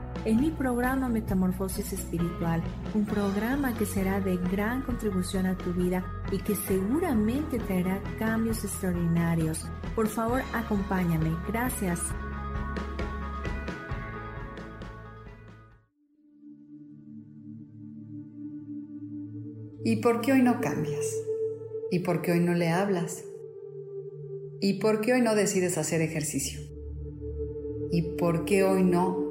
en mi programa Metamorfosis Espiritual, un programa que será de gran contribución a tu vida y que seguramente traerá cambios extraordinarios. Por favor, acompáñame. Gracias. ¿Y por qué hoy no cambias? ¿Y por qué hoy no le hablas? ¿Y por qué hoy no decides hacer ejercicio? ¿Y por qué hoy no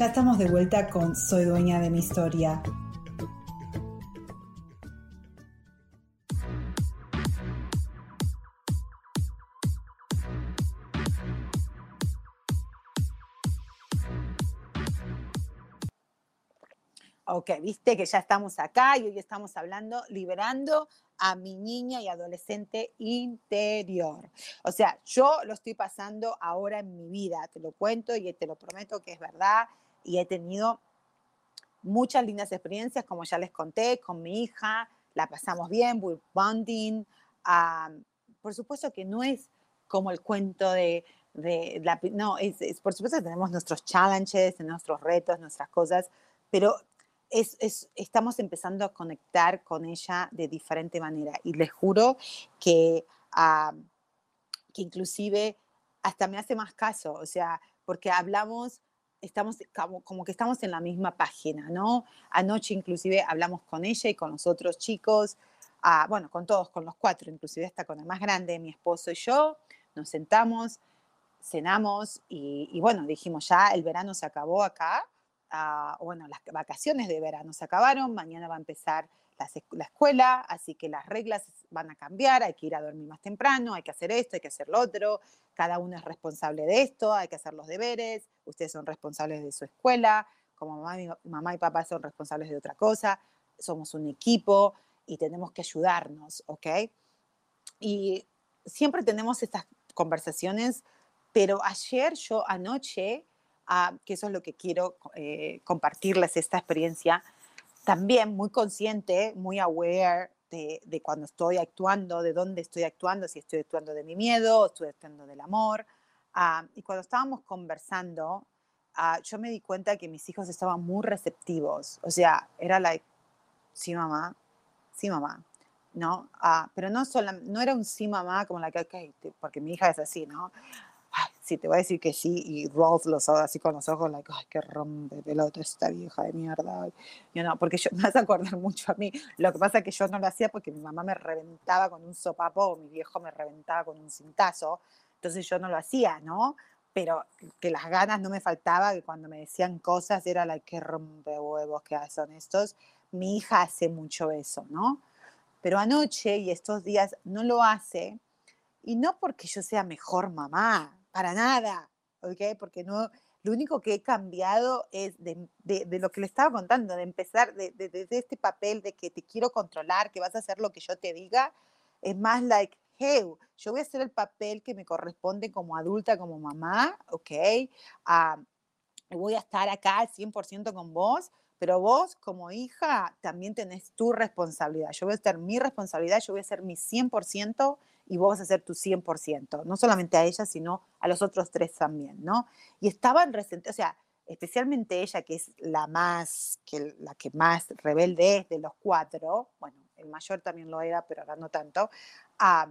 Ya estamos de vuelta con Soy dueña de mi historia. Ok, viste que ya estamos acá y hoy estamos hablando, liberando a mi niña y adolescente interior. O sea, yo lo estoy pasando ahora en mi vida, te lo cuento y te lo prometo que es verdad y he tenido muchas lindas experiencias, como ya les conté, con mi hija, la pasamos bien, bonding. por supuesto que no es como el cuento de, la... No, es, por supuesto que tenemos nuestros challenges, nuestros retos, nuestras cosas, pero es, estamos empezando a conectar con ella de diferente manera. Y les juro que, que inclusive hasta me hace más caso, o sea, porque hablamos estamos como, que estamos en la misma página, ¿no? Anoche inclusive hablamos con ella y con los otros chicos, ah, bueno, con todos, con los cuatro, inclusive hasta con el más grande, mi esposo y yo, nos sentamos, cenamos y, bueno, dijimos ya el verano se acabó acá, ah, bueno, las vacaciones de verano se acabaron, mañana va a empezar la, escuela, así que las reglas van a cambiar, hay que ir a dormir más temprano, hay que hacer esto, hay que hacer lo otro, cada uno es responsable de esto, hay que hacer los deberes, ustedes son responsables de su escuela, como mamá, y, mamá y papá son responsables de otra cosa, somos un equipo y tenemos que ayudarnos, ¿ok? Y siempre tenemos estas conversaciones, pero ayer yo anoche, ah, que eso es lo que quiero eh, compartirles, esta experiencia, también muy consciente, muy aware de, de, cuando estoy actuando, de dónde estoy actuando, si estoy actuando de mi miedo, estoy actuando del amor. Ah, y cuando estábamos conversando, ah, yo me di cuenta que mis hijos estaban muy receptivos. O sea, era like, sí mamá, sí mamá, ¿no? Ah, pero no, solo, no era un sí mamá como la que, ok, porque mi hija es así, ¿no? Sí, te voy a decir que sí, y Rolf los así con los ojos, like, ay, qué rompe pelota esta vieja de mierda. Yo no, porque yo me vas a acordar mucho a mí. Lo que pasa es que yo no lo hacía porque mi mamá me reventaba con un sopapo o mi viejo me reventaba con un cintazo, entonces yo no lo hacía, ¿no? Pero que las ganas no me faltaba, que cuando me decían cosas era la que rompe huevos que son estos. Mi hija hace mucho eso, ¿no? Pero anoche y estos días no lo hace, y no porque yo sea mejor mamá, para nada, ¿ok? Porque no, lo único que he cambiado es de, lo que le estaba contando, de empezar desde de, este papel de que te quiero controlar, que vas a hacer lo que yo te diga, es más like, hey, yo voy a hacer el papel que me corresponde como adulta, como mamá, ¿ok? Uh, voy a estar acá al 100% con vos, pero vos como hija también tenés tu responsabilidad. Yo voy a hacer mi responsabilidad, yo voy a hacer mi 100% y vos vas a hacer tu 100%, no solamente a ella, sino a los otros tres también, ¿no? Y estaban resentidos, o sea, especialmente ella, que es la más, que, la que más rebelde es de los cuatro, bueno, el mayor también lo era, pero ahora no tanto, ah,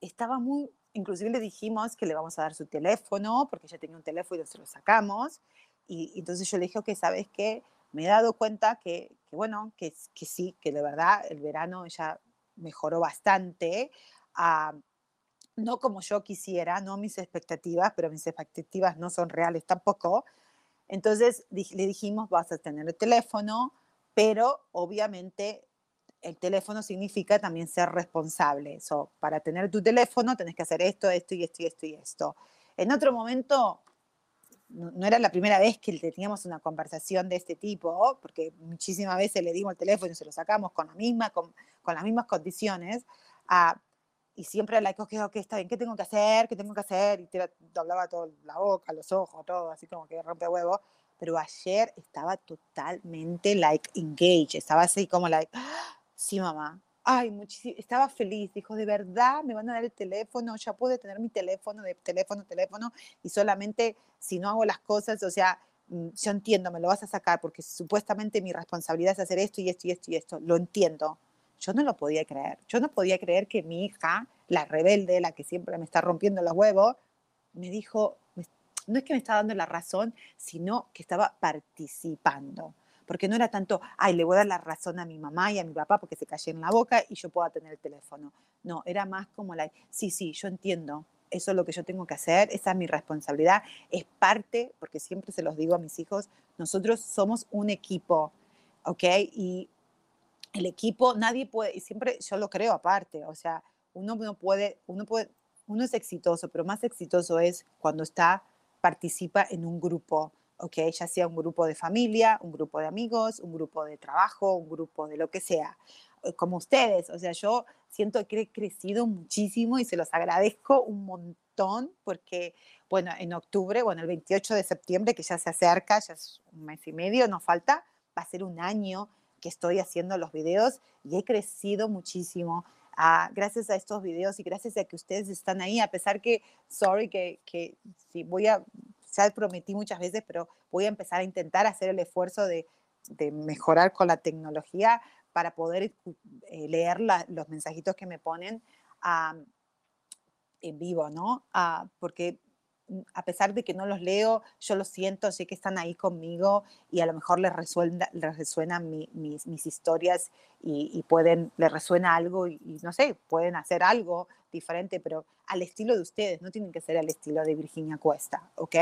estaba muy inclusive le dijimos que le vamos a dar su teléfono, porque ella tenía un teléfono y se lo sacamos. Y, entonces yo le dije, ok, ¿sabes qué? Me he dado cuenta que, que bueno, que, que, sí, que de verdad el verano ella mejoró bastante. Ah, no como yo quisiera, no mis expectativas, pero mis expectativas no son reales tampoco. Entonces le dijimos, vas a tener el teléfono, pero obviamente el teléfono significa también ser responsable. So, para tener tu teléfono tenés que hacer esto, esto y esto y esto y esto. En otro momento, no, era la primera vez que teníamos una conversación de este tipo, porque muchísimas veces le dimos el teléfono y se lo sacamos con, la misma, con, con las mismas condiciones. Ah, y siempre la like, ok, está bien, ¿qué tengo que hacer? ¿Qué tengo que hacer? Y te doblaba toda la boca, los ojos, todo, así como que rompe huevo. Pero ayer estaba totalmente, like, engaged. Estaba así como, like, Sí, mamá. Ay, muchísimo. Estaba feliz. Dijo, de verdad, me van a dar el teléfono. Ya pude tener mi teléfono, de teléfono, teléfono. Y solamente si no hago las cosas, o sea, mm, yo entiendo, me lo vas a sacar porque supuestamente mi responsabilidad es hacer esto y esto y esto y esto. Lo entiendo. Yo no lo podía creer. Yo no podía creer que mi hija, la rebelde, la que siempre me está rompiendo los huevos, me dijo, no es que me estaba dando la razón, sino que estaba participando porque no era tanto, ay, le voy a dar la razón a mi mamá y a mi papá porque se cayó en la boca y yo pueda tener el teléfono. No, era más como la, sí, sí, yo entiendo, eso es lo que yo tengo que hacer, esa es mi responsabilidad, es parte, porque siempre se los digo a mis hijos, nosotros somos un equipo, ¿ok? Y el equipo, nadie puede, y siempre yo lo creo aparte, o sea, uno no puede, uno puede, uno es exitoso, pero más exitoso es cuando está, participa en un grupo, ¿ok? Ya sea un grupo de familia, un grupo de amigos, un grupo de trabajo, un grupo de lo que sea, eh, como ustedes. O sea, yo siento que he crecido muchísimo y se los agradezco un montón porque, bueno, en octubre, bueno, el 28 de septiembre, que ya se acerca, ya es un mes y medio, nos falta, va a ser un año que estoy haciendo los videos y he crecido muchísimo. Ah, gracias a estos videos y gracias a que ustedes están ahí, a pesar que, sorry, que, que si voy a ya prometí muchas veces, pero voy a empezar a intentar hacer el esfuerzo de, mejorar con la tecnología para poder eh, leer los mensajitos que me ponen en vivo, ¿no? Ah, porque mm, a pesar de que no los leo, yo los siento, sé que están ahí conmigo y a lo mejor les, resuena, les resuenan mis, mis, historias y, pueden, les resuena algo y, y, no sé, pueden hacer algo diferente, pero al estilo de ustedes, no tienen que ser al estilo de Virginia Cuesta, ¿ok?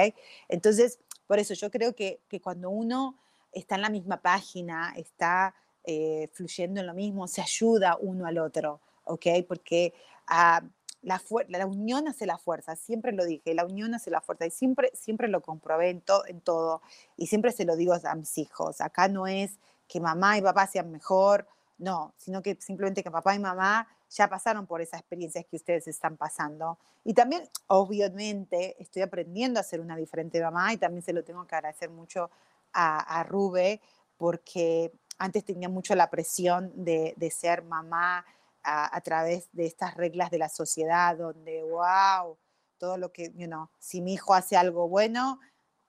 Entonces, por eso yo creo que, que cuando uno está en la misma página, está eh, fluyendo en lo mismo, se ayuda uno al otro, ¿ok? Porque ah, la, la, unión hace la fuerza, siempre lo dije, la unión hace la fuerza y siempre, siempre lo comprobé en, en todo y siempre se lo digo a mis hijos, acá no es que mamá y papá sean mejor, no, sino que simplemente que papá y mamá ya pasaron por esas experiencias que ustedes están pasando. Y también, obviamente, estoy aprendiendo a ser una diferente mamá y también se lo tengo que agradecer mucho a, a Rube porque antes tenía mucho la presión de, ser mamá a, a, través de estas reglas de la sociedad donde, wow, todo lo que, you know, si mi hijo hace algo bueno,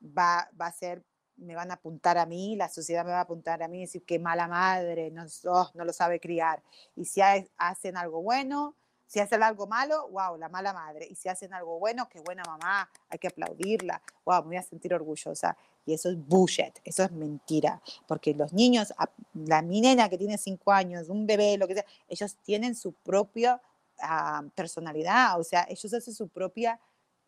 va, va a ser me van a apuntar a mí, la sociedad me va a apuntar a mí y decir que mala madre, no, oh, no lo sabe criar. Y si hacen algo bueno, si hacen algo malo, wow, la mala madre. Y si hacen algo bueno, qué buena mamá, hay que aplaudirla, wow, me voy a sentir orgullosa. Y eso es bullshit, eso es mentira. Porque los niños, la mi nena que tiene cinco años, un bebé, lo que sea, ellos tienen su propia ah, personalidad, o sea, ellos hacen su propia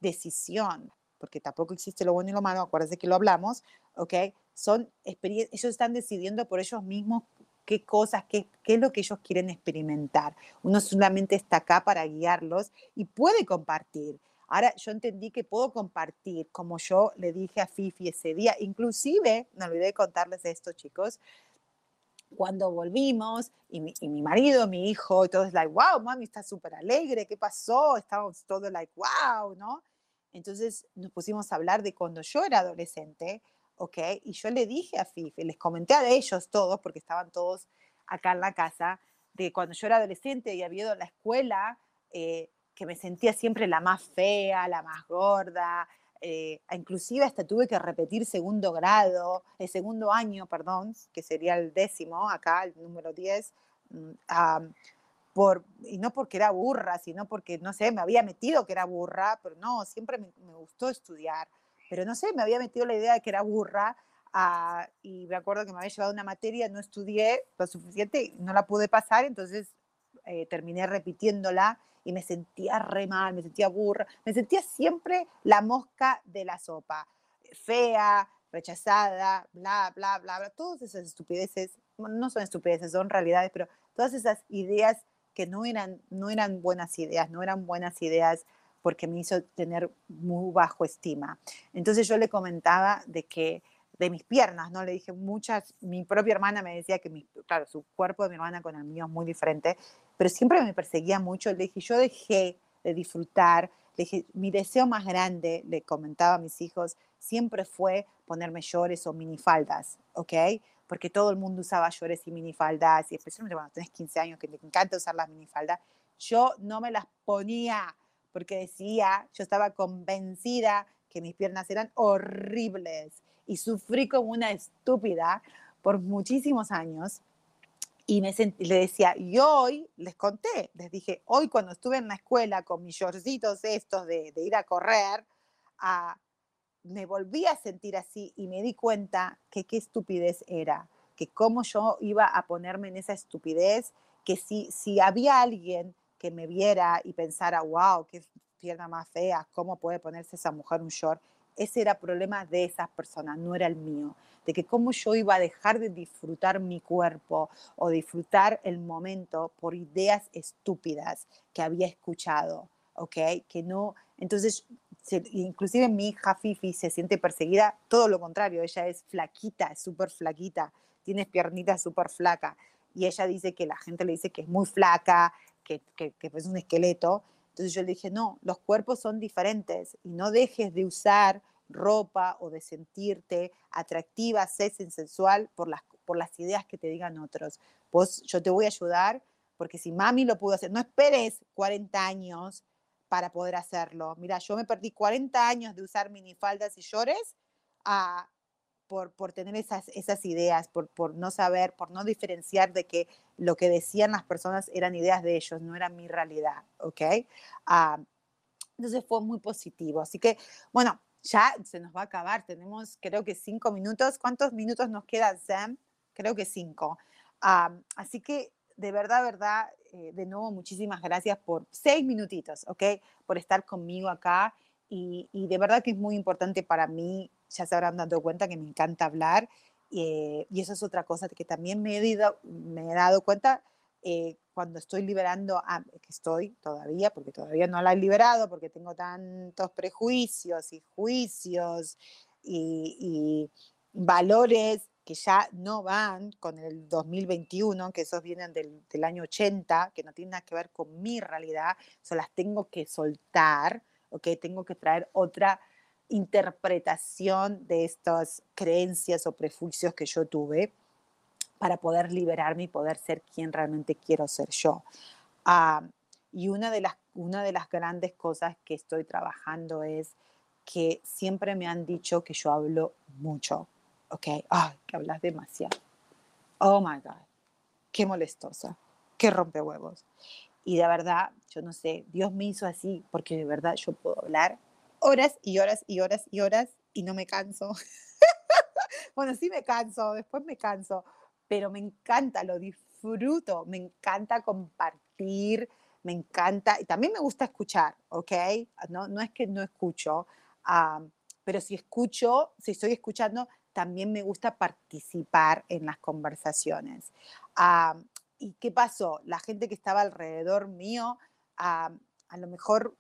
decisión porque tampoco existe lo bueno y lo malo, acuérdense que lo hablamos, ¿ok? Son ellos están decidiendo por ellos mismos qué cosas, qué, qué es lo que ellos quieren experimentar. Uno solamente está acá para guiarlos y puede compartir. Ahora yo entendí que puedo compartir, como yo le dije a Fifi ese día, inclusive, no olvidé de contarles esto, chicos, cuando volvimos y mi, y mi, marido, mi hijo, y todos like, wow, mami, está súper alegre, ¿qué pasó? Estábamos todos like, wow, ¿no? Entonces nos pusimos a hablar de cuando yo era adolescente, ¿ok? Y yo le dije a Fifi, les comenté a ellos todos, porque estaban todos acá en la casa, de cuando yo era adolescente y había ido a la escuela, eh, que me sentía siempre la más fea, la más gorda, eh, inclusive hasta tuve que repetir segundo grado, el segundo año, perdón, que sería el décimo, acá el número 10, mm, por, y no porque era burra, sino porque, no sé, me había metido que era burra, pero no, siempre me, gustó estudiar, pero no sé, me había metido la idea de que era burra ah, y me acuerdo que me había llevado una materia, no estudié lo suficiente, no la pude pasar, entonces eh, terminé repitiéndola y me sentía re mal, me sentía burra, me sentía siempre la mosca de la sopa, fea, rechazada, bla, bla, bla, bla, todas esas estupideces, no son estupideces, son realidades, pero todas esas ideas no eran, no eran buenas ideas, no eran buenas ideas porque me hizo tener muy bajo estima. Entonces yo le comentaba de que de mis piernas, ¿no? Le dije muchas, mi propia hermana me decía que, mi, claro, su cuerpo de mi hermana con el mío es muy diferente, pero siempre me perseguía mucho. Le dije, yo dejé de disfrutar, mi deseo más grande, le comentaba a mis hijos, siempre fue ponerme llores o minifaldas, ¿ok? Porque todo el mundo usaba llores y minifaldas, y especialmente cuando tenés 15 años, que te encanta usar las minifaldas, yo no me las ponía porque decía, yo estaba convencida que mis piernas eran horribles y sufrí como una estúpida por muchísimos años. Y me le decía, y hoy les conté, les dije, hoy cuando estuve en la escuela con mis shortcitos estos de, ir a correr, a, me volví a sentir así y me di cuenta que qué estupidez era, que cómo yo iba a ponerme en esa estupidez, que si, si había alguien que me viera y pensara, wow, qué pierna más fea, cómo puede ponerse esa mujer un short, ese era problema de esas personas, no era el mío. De que cómo yo iba a dejar de disfrutar mi cuerpo o disfrutar el momento por ideas estúpidas que había escuchado, ¿ok? Que no, entonces, inclusive mi hija Fifi se siente perseguida, todo lo contrario, ella es flaquita, es súper flaquita, tiene piernitas súper flaca y ella dice que la gente le dice que es muy flaca, que, que, es un esqueleto, entonces yo le dije, no, los cuerpos son diferentes y no dejes de usar ropa o de sentirte atractiva, sexy, sensual por las, por las ideas que te digan otros. Pues yo te voy a ayudar porque si mami lo pudo hacer, no esperes 40 años para poder hacerlo. Mira, yo me perdí 40 años de usar minifaldas y shorts a por, por tener esas, esas ideas, por, por no saber, por no diferenciar de que lo que decían las personas eran ideas de ellos, no era mi realidad, ¿ok? Ah, entonces fue muy positivo. Así que, bueno, ya se nos va a acabar. Tenemos, creo que cinco minutos. ¿Cuántos minutos nos quedan, Sam? Creo que cinco. Ah, así que, de verdad, verdad, eh, de nuevo, muchísimas gracias por seis minutitos, ¿ok? Por estar conmigo acá. Y, y, de verdad que es muy importante para mí ya se habrán dado cuenta que me encanta hablar eh, y eso es otra cosa que también me he, me he dado cuenta eh, cuando estoy liberando, que estoy todavía, porque todavía no la he liberado, porque tengo tantos prejuicios y juicios y, valores que ya no van con el 2021, que esos vienen del, del, año 80, que no tienen nada que ver con mi realidad, eso las tengo que soltar, ¿ok? Tengo que traer otra interpretación de estas creencias o prejuicios que yo tuve para poder liberarme y poder ser quien realmente quiero ser yo. Ah, y una de, las, una de las grandes cosas que estoy trabajando es que siempre me han dicho que yo hablo mucho, ¿ok? Ay, que hablas demasiado. Oh my God, qué molestosa, qué rompehuevos. Y de verdad, yo no sé, Dios me hizo así porque de verdad yo puedo hablar horas y horas y horas y horas y no me canso. bueno, sí me canso, después me canso, pero me encanta, lo disfruto, me encanta compartir, me encanta, y también me gusta escuchar, ¿ok? No, no es que no escucho, pero si escucho, si estoy escuchando, también me gusta participar en las conversaciones. ¿Y qué pasó? La gente que estaba alrededor mío, a lo mejor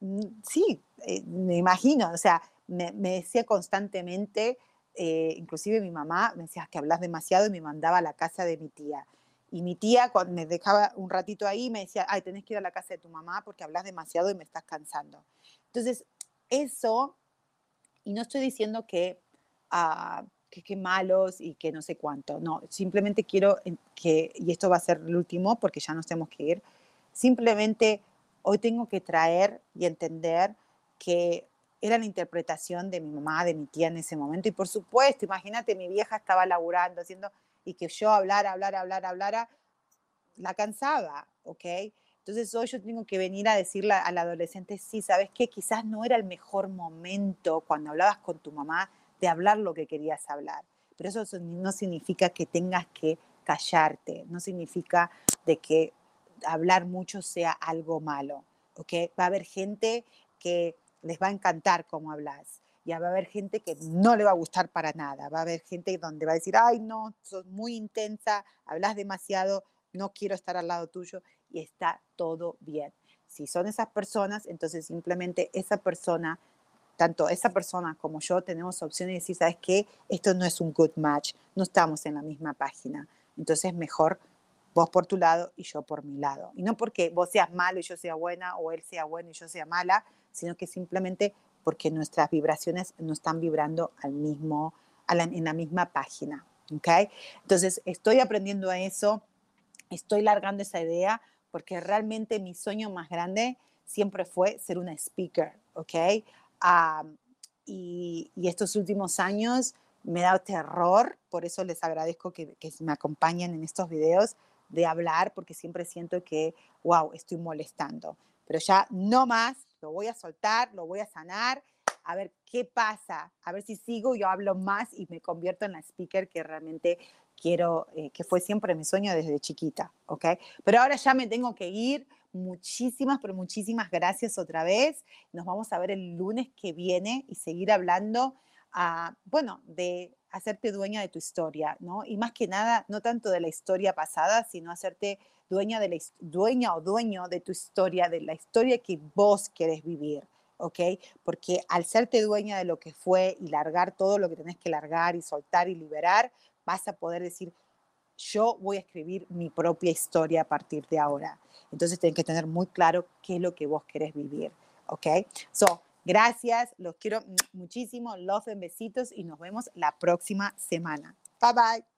mm, sí, eh, me imagino, o sea, me, decía constantemente, eh, inclusive mi mamá me decía que hablas demasiado y me mandaba a la casa de mi tía. Y mi tía cuando me dejaba un ratito ahí me decía, ay, tenés que ir a la casa de tu mamá porque hablas demasiado y me estás cansando. Entonces, eso, y no estoy diciendo que, que, que, malos y que no sé cuánto, no, simplemente quiero que, y esto va a ser el último porque ya nos tenemos que ir, simplemente hoy tengo que traer y entender que era la interpretación de mi mamá, de mi tía en ese momento. Y por supuesto, imagínate, mi vieja estaba laburando, haciendo, y que yo hablara, hablara, hablara, hablara, la cansaba, ¿ok? Entonces hoy yo tengo que venir a decirle al adolescente, sí, ¿sabes qué? Quizás no era el mejor momento cuando hablabas con tu mamá de hablar lo que querías hablar. Pero eso no significa que tengas que callarte, no significa de que hablar mucho sea algo malo, ¿ok? Va a haber gente que les va a encantar cómo hablas, ya va a haber gente que no le va a gustar para nada, va a haber gente donde va a decir, ay, no, sos muy intensa, hablas demasiado, no quiero estar al lado tuyo y está todo bien. Si son esas personas, entonces simplemente esa persona, tanto esa persona como yo, tenemos opciones de decir, ¿sabes qué? Esto no es un good match, no estamos en la misma página. Entonces mejor vos por tu lado y yo por mi lado. Y no porque vos seas malo y yo sea buena o él sea bueno y yo sea mala, sino que simplemente porque nuestras vibraciones no están vibrando al mismo, en la misma página. ¿okay? Entonces, estoy aprendiendo a eso, estoy largando esa idea, porque realmente mi sueño más grande siempre fue ser una speaker, ¿ok? Y, estos últimos años me da terror, por eso les agradezco que, que, me acompañen en estos videos de hablar, porque siempre siento que, wow, estoy molestando. Pero ya no más, lo voy a soltar, lo voy a sanar, a ver qué pasa, a ver si sigo, yo hablo más y me convierto en la speaker que realmente quiero, eh, que fue siempre mi sueño desde chiquita, ¿ok? Pero ahora ya me tengo que ir. Muchísimas, pero muchísimas gracias otra vez. Nos vamos a ver el lunes que viene y seguir hablando, uh, bueno, de hacerte dueña de tu historia, ¿no? Y más que nada, no tanto de la historia pasada, sino hacerte dueña, de la, dueña o dueño de tu historia, de la historia que vos querés vivir, ¿ok? Porque al serte dueña de lo que fue y largar todo lo que tenés que largar y soltar y liberar, vas a poder decir, yo voy a escribir mi propia historia a partir de ahora. Entonces, tenés que tener muy claro qué es lo que vos querés vivir, ¿ok? So, gracias, los quiero muchísimo, los besitos y nos vemos la próxima semana. Bye bye.